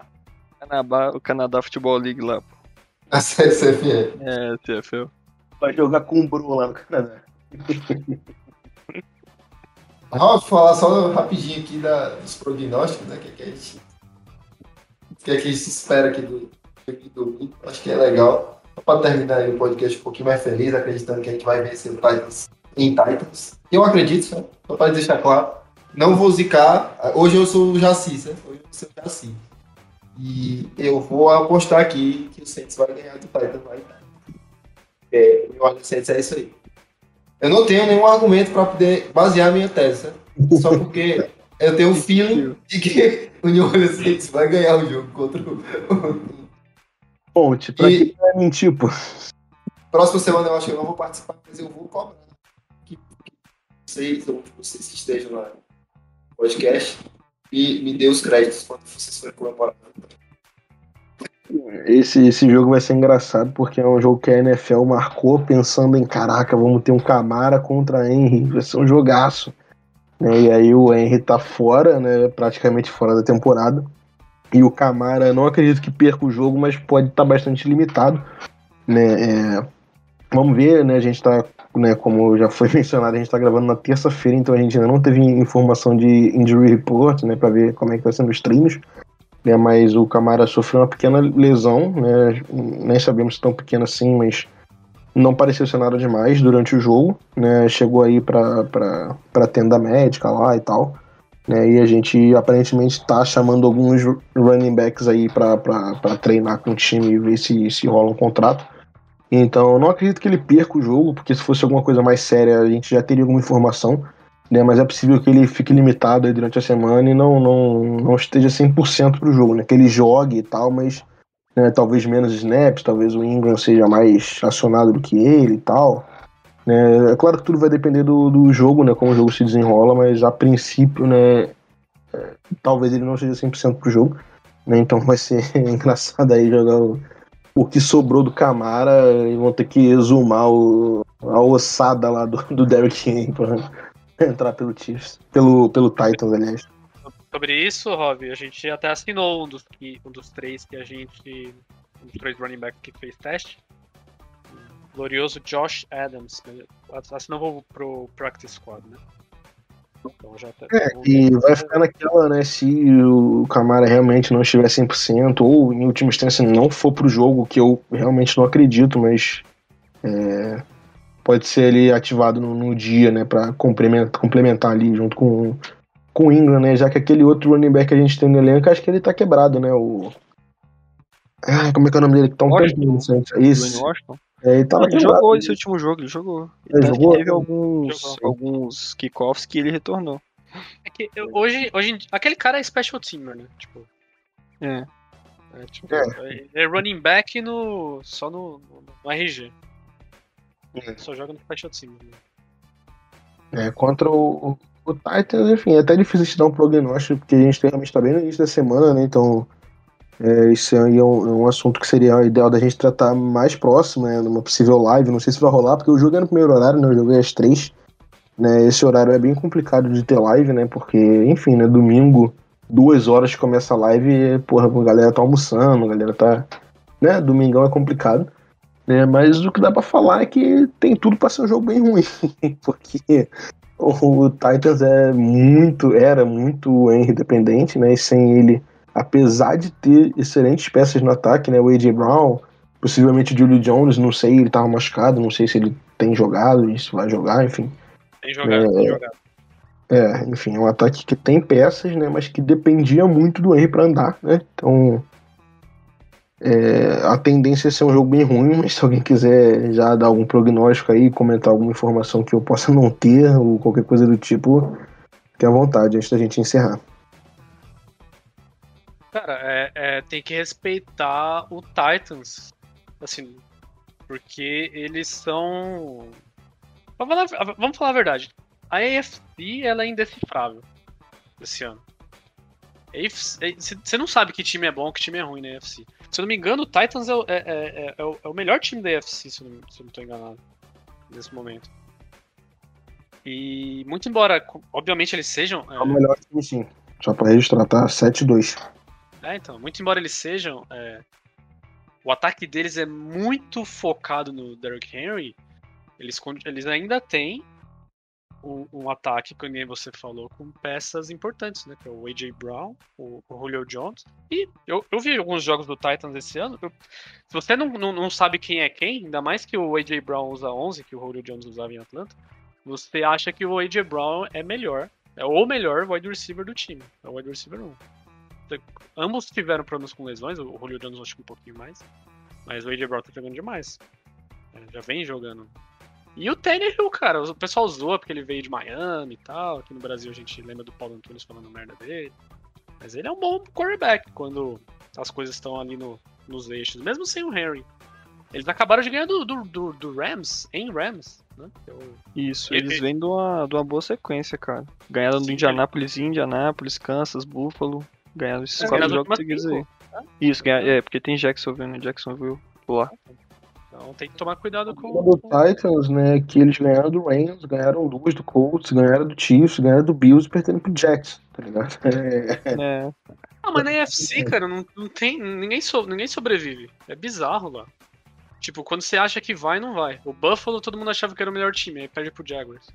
Speaker 3: Canadá, o Canadá Futebol League lá. *laughs*
Speaker 5: A CFL.
Speaker 3: É, CFL.
Speaker 2: Vai jogar com o Bru lá no Canadá. *laughs*
Speaker 5: Vou falar só rapidinho aqui da, dos prognósticos, né? Que, que a gente que, é que se espera aqui do, do domingo. Acho que é legal. Para terminar o podcast um pouquinho mais feliz, acreditando que a gente vai vencer o Titans em Titans. Eu acredito, né? só para deixar claro. Não vou zicar. Hoje eu sou o Jaci, certo? Hoje eu sou o Jaci. E eu vou apostar aqui que o Saints vai ganhar do Titans lá É, o New Orleans Saints é isso aí. Eu não tenho nenhum argumento para poder basear minha tese? Só porque eu tenho um feeling de que *laughs* o New Orleans Saints vai ganhar o jogo contra o. *laughs*
Speaker 2: Ponte, pra e... que vai mentir, pô?
Speaker 5: Próxima semana eu acho que eu não vou participar, mas eu vou cobrar que, que vocês, ou que vocês estejam lá no podcast e me dê os créditos quando vocês forem comemorar.
Speaker 2: Esse, esse jogo vai ser engraçado porque é um jogo que a NFL marcou pensando em caraca, vamos ter um Camara contra Henry, vai ser um jogaço. Né? E aí o Henry tá fora, né? Praticamente fora da temporada. E o Camara, não acredito que perca o jogo, mas pode estar tá bastante limitado. Né? É, vamos ver, né? A gente tá, né, como já foi *laughs* mencionado, a gente tá gravando na terça-feira, então a gente ainda não teve informação de injury report, né? Pra ver como é que tá sendo os treinos. Né, mas o Camara sofreu uma pequena lesão, né? Nem sabemos se tão pequena assim, mas não pareceu ser nada demais durante o jogo, né? Chegou aí pra, pra tenda médica lá e tal. Né, e a gente aparentemente está chamando alguns running backs aí para treinar com o time e ver se, se rola um contrato. Então eu não acredito que ele perca o jogo, porque se fosse alguma coisa mais séria a gente já teria alguma informação. Né, mas é possível que ele fique limitado durante a semana e não, não, não esteja 100% para o jogo. Né, que ele jogue e tal, mas né, talvez menos snaps, talvez o Ingram seja mais acionado do que ele e tal. Né? É claro que tudo vai depender do, do jogo, né, como o jogo se desenrola, mas a princípio, né, é, talvez ele não seja 100% pro jogo. Né, então vai ser *laughs* engraçado aí jogar o, o que sobrou do Camara e vão ter que exumar o, a ossada lá do, do Derrick Henry *laughs* entrar pelo Chiefs, pelo, pelo Titans, aliás.
Speaker 4: Sobre isso, Rob, a gente até assinou um dos, um dos três que a gente. Um dos três running backs que fez teste. O glorioso Josh Adams. Assinou pro Practice Squad, né?
Speaker 2: Então já tá, é, e vai ficar naquela, né? Se o Camara realmente não estiver 100%, ou em última instância não for pro jogo, que eu realmente não acredito, mas. É, pode ser ali ativado no, no dia, né? Pra complementar, complementar ali junto com com o Ingram, né? Já que aquele outro running back que a gente tem no elenco, acho que ele tá quebrado, né? O. Ah, como é que é o nome dele? Tá um
Speaker 3: tempo Isso.
Speaker 2: É, ele, tava
Speaker 3: ele jogou esse último jogo, ele jogou. Ele jogou? teve alguns, alguns kickoffs que ele retornou.
Speaker 4: É que hoje, hoje aquele cara é special teamer, né? Tipo.
Speaker 3: É.
Speaker 4: É, tipo, é. é running back no, só no, no, no RG. É. Só joga no special team.
Speaker 2: Né? É, contra o, o Titans, enfim, é até difícil te dar um prognóstico, porque a gente realmente está bem no início da semana, né? Então, é, isso aí é um, é um, assunto que seria ideal da gente tratar mais próximo, né? Numa possível live. Não sei se vai rolar, porque o jogo é no primeiro horário, né? O jogo é às três. Né? Esse horário é bem complicado de ter live, né? Porque, enfim, né? Domingo, duas horas começa a live porra, a galera tá almoçando, a galera tá. Né? Domingão é complicado. Né? Mas o que dá para falar é que tem tudo para ser um jogo bem ruim. *laughs* porque o Titans é muito, era muito Henry dependente, né? E sem ele, apesar de ter excelentes peças no ataque, né? O AJ Brown, possivelmente o Julio Jones, não sei, ele tava machucado, não sei se ele tem jogado, se vai jogar, enfim.
Speaker 4: Tem jogado, é, tem jogado.
Speaker 2: É, enfim, é um ataque que tem peças, né? Mas que dependia muito do Henry para andar, né? Então é, a tendência é ser um jogo bem ruim, mas se alguém quiser já dar algum prognóstico aí, comentar alguma informação que eu possa não ter, ou qualquer coisa do tipo, fique à vontade antes da gente encerrar.
Speaker 4: Cara, é, é, tem que respeitar o Titans, assim, porque eles são. Vamos falar, vamos falar a verdade. A AFC ela é indecifrável esse ano. Você não sabe que time é bom que time é ruim na AFC. Se eu não me engano, o Titans é, é, é, é, o, é o, melhor time da AFC, se eu, não, se eu não tô enganado, nesse momento. E muito embora, obviamente, eles sejam.
Speaker 2: É, o melhor time, sim. Só pra registrar, tá? 7-2.
Speaker 4: É, então. Muito embora eles sejam. É, o ataque deles é muito focado no Derrick Henry. Eles, eles ainda têm um, um ataque, que nem você falou, com peças importantes, né? Que é o A.J. Brown, o, o Julio Jones. E eu, eu vi alguns jogos do Titans esse ano. eu- se você não, não, não sabe quem é quem, ainda mais que o A.J. Brown usa 11, que o Julio Jones usava em Atlanta, você acha que o A.J. Brown é melhor. É o melhor wide receiver do time. É o wide receiver 1. Ambos tiveram problemas com lesões, o Julio Jones acho que um pouquinho mais. Mas o A.J. Brown tá jogando demais. É, já vem jogando. E o Tannehill, cara, o pessoal zoa porque ele veio de Miami e tal. Aqui no Brasil a gente lembra do Paulo Antunes falando merda dele. Mas ele é um bom quarterback quando as coisas estão ali no, nos eixos, mesmo sem o Henry. Eles acabaram de ganhar do, do, do- do Rams, em Rams, né? O-
Speaker 3: Isso,
Speaker 4: Ele-
Speaker 3: eles vêm de uma, de uma boa sequência, cara. Ganharam do
Speaker 4: Sim,
Speaker 3: Indianápolis, Indianápolis, Kansas, Buffalo. Ganharam esses
Speaker 4: É,
Speaker 3: quatro jogos seguidos aí.
Speaker 4: últimas
Speaker 3: Isso, ganha, é, porque tem Jacksonville, né? Jacksonville lá.
Speaker 4: Então tem que tomar cuidado
Speaker 2: O
Speaker 4: com.
Speaker 2: do Titans, né, que eles ganharam do Rams, ganharam duas do Colts, ganharam do Chiefs, ganharam do Bills e perdendo pro Jets, tá ligado? *laughs* É,
Speaker 3: É,
Speaker 4: Ah, mas na NFC, cara, não, não tem. Ninguém, so- ninguém sobrevive. É bizarro lá. Tipo, quando você acha que vai, não vai. O Buffalo, todo mundo achava que era o melhor time, aí perde pro Jaguars.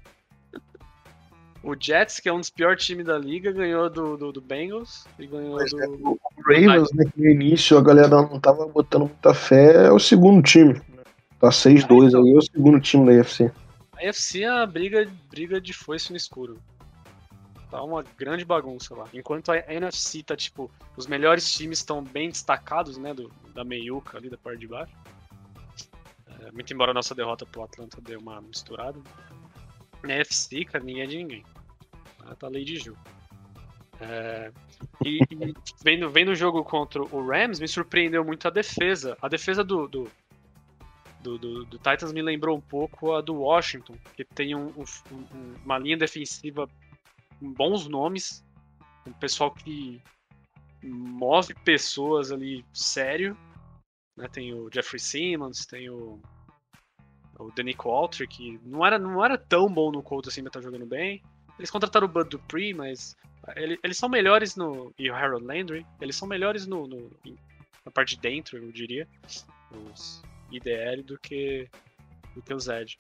Speaker 4: O Jets, que é um dos piores times da liga, ganhou do, do, do Bengals e ganhou
Speaker 2: Mas é,
Speaker 4: do.
Speaker 2: o Ravens, né, que no início a galera não tava botando muita fé, é o segundo time. Tá 6-2 aí, é o segundo time da UFC.
Speaker 4: A NFC é a briga, briga de foice no escuro. Tá uma grande bagunça lá. Enquanto a NFC tá, tipo, os melhores times estão bem destacados, né, do, da meiuca ali, da parte de baixo. É, muito embora a nossa derrota pro Atlanta dê uma misturada. Na NFC, cara, ninguém é de ninguém. Tá, tá lei de jogo. É, e e vendo, vendo o jogo contra o Rams, me surpreendeu muito a defesa. A defesa do, do, do, do- do Titans me lembrou um pouco a do Washington, que tem um- um- um- uma linha defensiva com bons nomes, um pessoal que move pessoas ali sério. Né? Tem o Jeffrey Simmons, tem o, o Danico Walter, que não era, não era tão bom no Colts assim, mas tá jogando bem. Eles contrataram o Bud Dupree, mas ele- eles são melhores no. E o Harold Landry, eles são melhores no, no- na parte de dentro, eu diria. Os IDL do que, do que o Zed.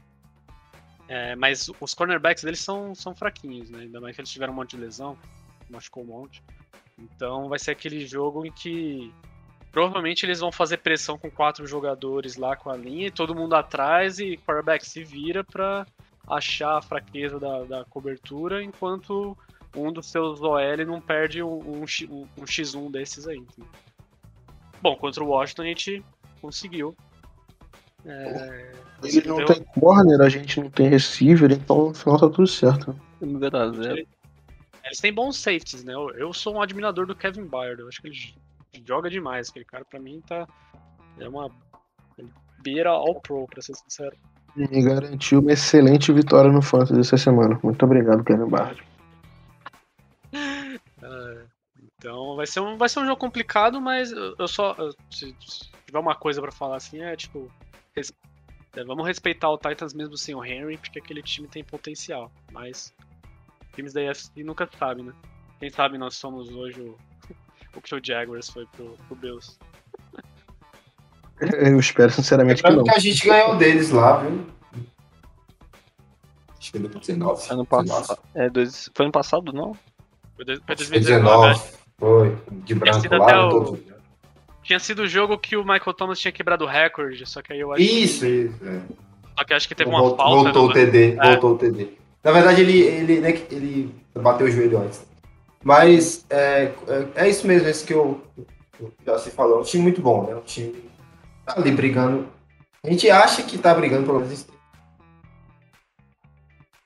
Speaker 4: É, mas os cornerbacks deles são, são fraquinhos, né? Ainda mais que eles tiveram um monte de lesão, machucou um monte. Então vai ser aquele jogo em que provavelmente eles vão fazer pressão com quatro jogadores lá com a linha e todo mundo atrás e o quarterback se vira pra achar a fraqueza da, da cobertura enquanto um dos seus OL não perde um, um, um- um X1 desses aí. Bom, contra o Washington a gente conseguiu. É,
Speaker 2: Ele não
Speaker 4: deu-
Speaker 2: tem corner, a gente não tem receiver, então no final tá tudo certo.
Speaker 3: Verá zero.
Speaker 4: Eles têm bons safeties, né? Eu, eu sou um admirador do Kevin Byard. Eu acho que ele joga demais. Aquele cara, pra mim, tá. É uma. ele beira all pro, pra ser sincero.
Speaker 2: Me garantiu uma excelente vitória no Fantasy essa semana. Muito obrigado, Kevin Bard.
Speaker 4: É, *laughs* então vai ser, um, vai ser um jogo complicado, mas eu, eu só. eu- se, se tiver uma coisa pra falar assim, é tipo. Res- é, vamos respeitar o Titans mesmo sem o Henry, porque aquele time tem potencial. Mas times da AFC nunca sabe, né? Quem sabe nós somos hoje o, *laughs* o que o Jaguars foi pro, pro Bills. *laughs*
Speaker 2: Eu espero sinceramente que não.
Speaker 5: que a gente ganhou deles lá, viu? Acho que foi 2019.
Speaker 3: Ano
Speaker 5: 19.
Speaker 3: passado. É, dois, foi ano passado, não?
Speaker 4: Foi dois- foi
Speaker 5: Foi
Speaker 4: 2019,
Speaker 5: 19. Foi. De branco lá,
Speaker 4: até
Speaker 5: né,
Speaker 4: o-
Speaker 5: todo-
Speaker 4: Tinha sido o jogo que o Michael Thomas tinha quebrado o recorde, só que aí eu acho
Speaker 5: Isso, isso. É.
Speaker 4: só que eu acho que teve uma
Speaker 5: Vol-
Speaker 4: falta.
Speaker 5: Voltou o? TD,
Speaker 4: É.
Speaker 5: voltou o TD. Na verdade, ele, ele, né, que ele bateu o joelho antes. Mas é, é, é isso mesmo, esse que eu, eu já se falou. É um time muito bom, né? Um time que tá ali brigando. A gente acha que tá brigando pelo menos.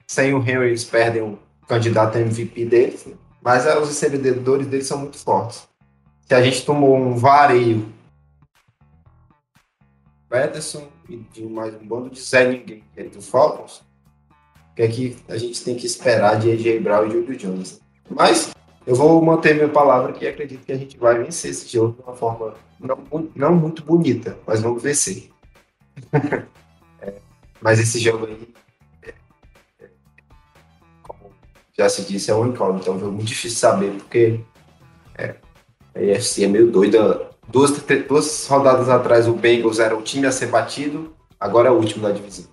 Speaker 5: Sem o Henry, eles perdem o candidato a MVP deles, né? mas é, os recebedores deles são muito fortes. Se a gente tomou um vareio Peterson e de mais um bando de Zé Ninguém que é do Falcons, que é que a gente tem que esperar de AJ Brown e Julio Jones. Mas eu vou manter minha palavra que acredito que a gente vai vencer esse jogo de uma forma não, não muito bonita, mas vamos vencer. *laughs* É, mas esse jogo aí, é, é, como já se disse, é um incógnito, é um jogo muito difícil saber, porque a EFC é meio doida. Duas, duas rodadas atrás o Bengals era o time a ser batido, agora é o último da divisão.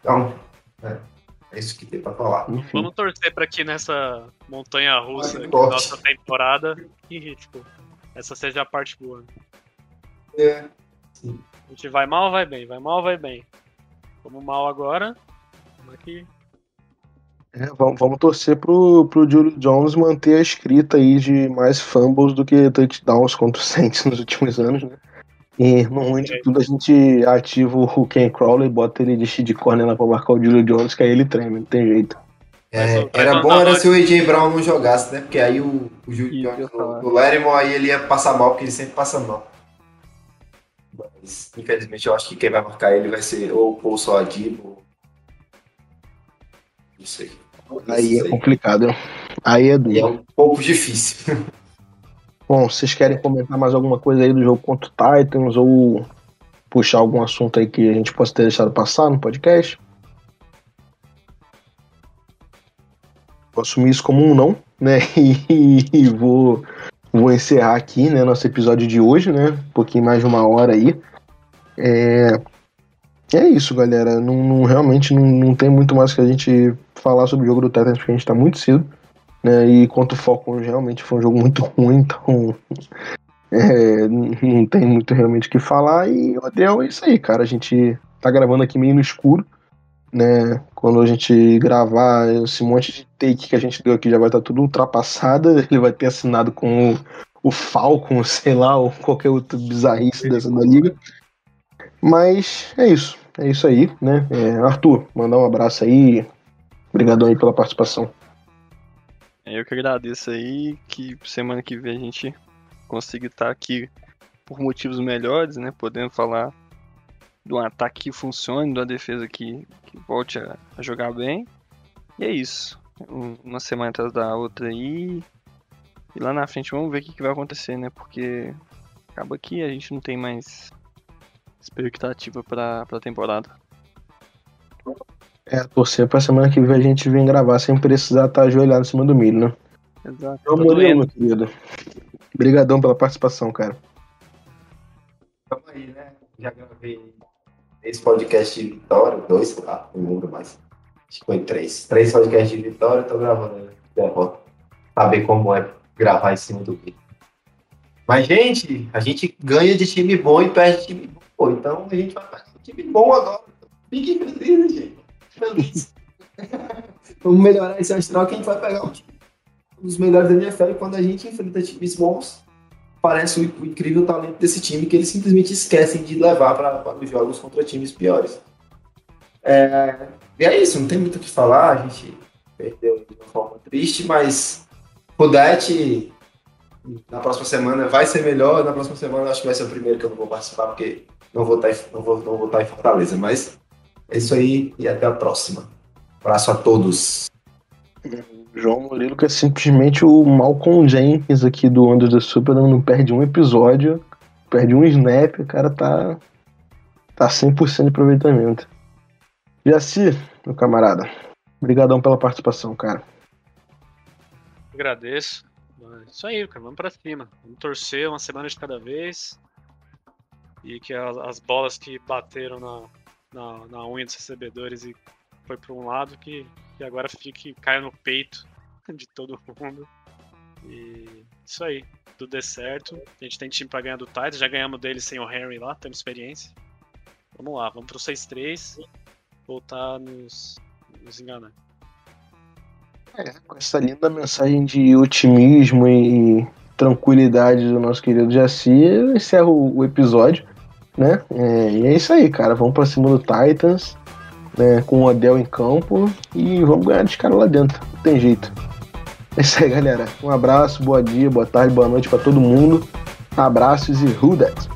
Speaker 5: Então, é, É isso que tem pra falar.
Speaker 2: Enfim.
Speaker 4: Vamos torcer pra que nessa montanha russa
Speaker 5: corte.
Speaker 4: nossa temporada, que, *laughs* tipo, essa seja a parte boa.
Speaker 5: É.
Speaker 4: A gente vai mal, vai bem, vai mal, vai bem. Vamos mal agora. Vamos aqui.
Speaker 2: É, vamos, vamos torcer pro, pro Julio Jones manter a escrita aí de mais fumbles do que touchdowns contra o *laughs* Saints nos últimos anos, né? E no ruim de tudo a gente ativa o Ken Crowley, bota ele de shit corner lá pra marcar o Julio Jones, que aí ele treme, não tem jeito.
Speaker 5: É, era bom era se o AJ Brown não jogasse, né? Porque aí o, o Julio Jones no, no Lattimore, aí ele ia passar mal, porque ele sempre passa mal. Mas, infelizmente, eu acho que quem vai marcar ele vai ser ou o Paul Adibo. Não sei.
Speaker 2: Aí é complicado. Aí é
Speaker 5: é
Speaker 2: duro.
Speaker 5: um pouco difícil. *laughs*
Speaker 2: Bom, vocês querem comentar mais alguma coisa aí do jogo contra o Titans ou puxar algum assunto aí que a gente possa ter deixado passar no podcast? Vou assumir isso como um não, né? *laughs* E, vou, vou encerrar aqui, né, nosso episódio de hoje, né? Um pouquinho mais de uma hora aí. É, é isso, galera. Não, não- realmente não, não tem muito mais que a gente falar sobre o jogo do Titans, porque a gente tá muito cedo. Né, e quanto o Falcons realmente foi um jogo muito *laughs* ruim, então é, não tem muito realmente o que falar. E o Adel é isso aí, cara. A gente tá gravando aqui meio no escuro, né? Quando a gente gravar esse monte de take que a gente deu aqui já vai estar tudo ultrapassado. *laughs* Ele vai ter assinado com o, o Falcon, sei lá, ou qualquer outro bizarrice dessa da liga. Mas é isso, é isso aí, né? É, Arthur, mandar um abraço aí. Obrigadão aí pela participação.
Speaker 3: Eu que agradeço aí, que semana que vem a gente consiga estar aqui por motivos melhores, né? Podendo falar de um ataque que funcione, de uma defesa que, que volte a, a jogar bem. E é isso. Um- Uma semana atrás da outra aí. E lá na frente vamos ver o que, que vai acontecer, né? Porque acaba que a gente não tem mais expectativa pra, pra temporada.
Speaker 2: É, torcer pra semana que vem a gente vir gravar sem precisar estar ajoelhado em cima do milho, né?
Speaker 3: Exato.
Speaker 2: Ô,
Speaker 3: Tá
Speaker 2: Murilo,
Speaker 3: doendo.
Speaker 2: meu querido. Obrigadão pela participação, cara.
Speaker 5: Tamo aí, né? Já gravei esse podcast de Vitória, dois, lá, não lembro mais. Acho que foi três. Três podcasts de Vitória, tô gravando né? derrota. Saber como é gravar em cima do vídeo. Mas, gente, a gente ganha de time bom e perde de time bom. Então a gente vai pegar um time bom agora. Fiquem felizes, gente. Feliz. *laughs* Vamos melhorar esse astral que a gente vai pegar um time dos melhores da NFL quando a gente enfrenta times bons, parece o, incrível talento desse time que eles simplesmente esquecem de levar para os jogos contra times piores. É, e é isso, não tem muito o que falar, a gente perdeu de uma forma triste, mas Rudete na próxima semana vai ser melhor, na próxima semana acho que vai ser o primeiro que eu não vou participar, porque não vou estar, em- não vou, não vou estar em Fortaleza, mas é isso aí e até a próxima. Abraço a todos.
Speaker 2: João Murilo, que é simplesmente o Malcolm Jenkins aqui do Under the Super, não perde um episódio, perde um snap, o cara tá, tá 100% de aproveitamento. Jaci, meu camarada, obrigadão pela participação, cara.
Speaker 4: Agradeço. Mas Isso aí, cara, vamos pra cima. Vamos torcer uma semana de cada vez. E que as, as bolas que bateram na, na, na unha dos recebedores e foi pra um lado, que, que agora fique, caia no peito *laughs* de todo mundo. E isso aí, tudo dê certo. A gente tem time pra ganhar do Titans, já ganhamos dele sem o Henry lá, temos experiência. Vamos lá, vamos pro 6-3, voltar nos, nos enganar.
Speaker 2: Com essa linda mensagem de otimismo e tranquilidade do nosso querido Jaci, eu encerro o episódio, né? É, e é isso aí, cara. Vamos pra cima do Titans, né? Com o Odell em campo e vamos ganhar de cara lá dentro. Não tem jeito. É isso aí, galera. Um abraço, boa dia, boa tarde, boa noite pra todo mundo. Abraços e who that?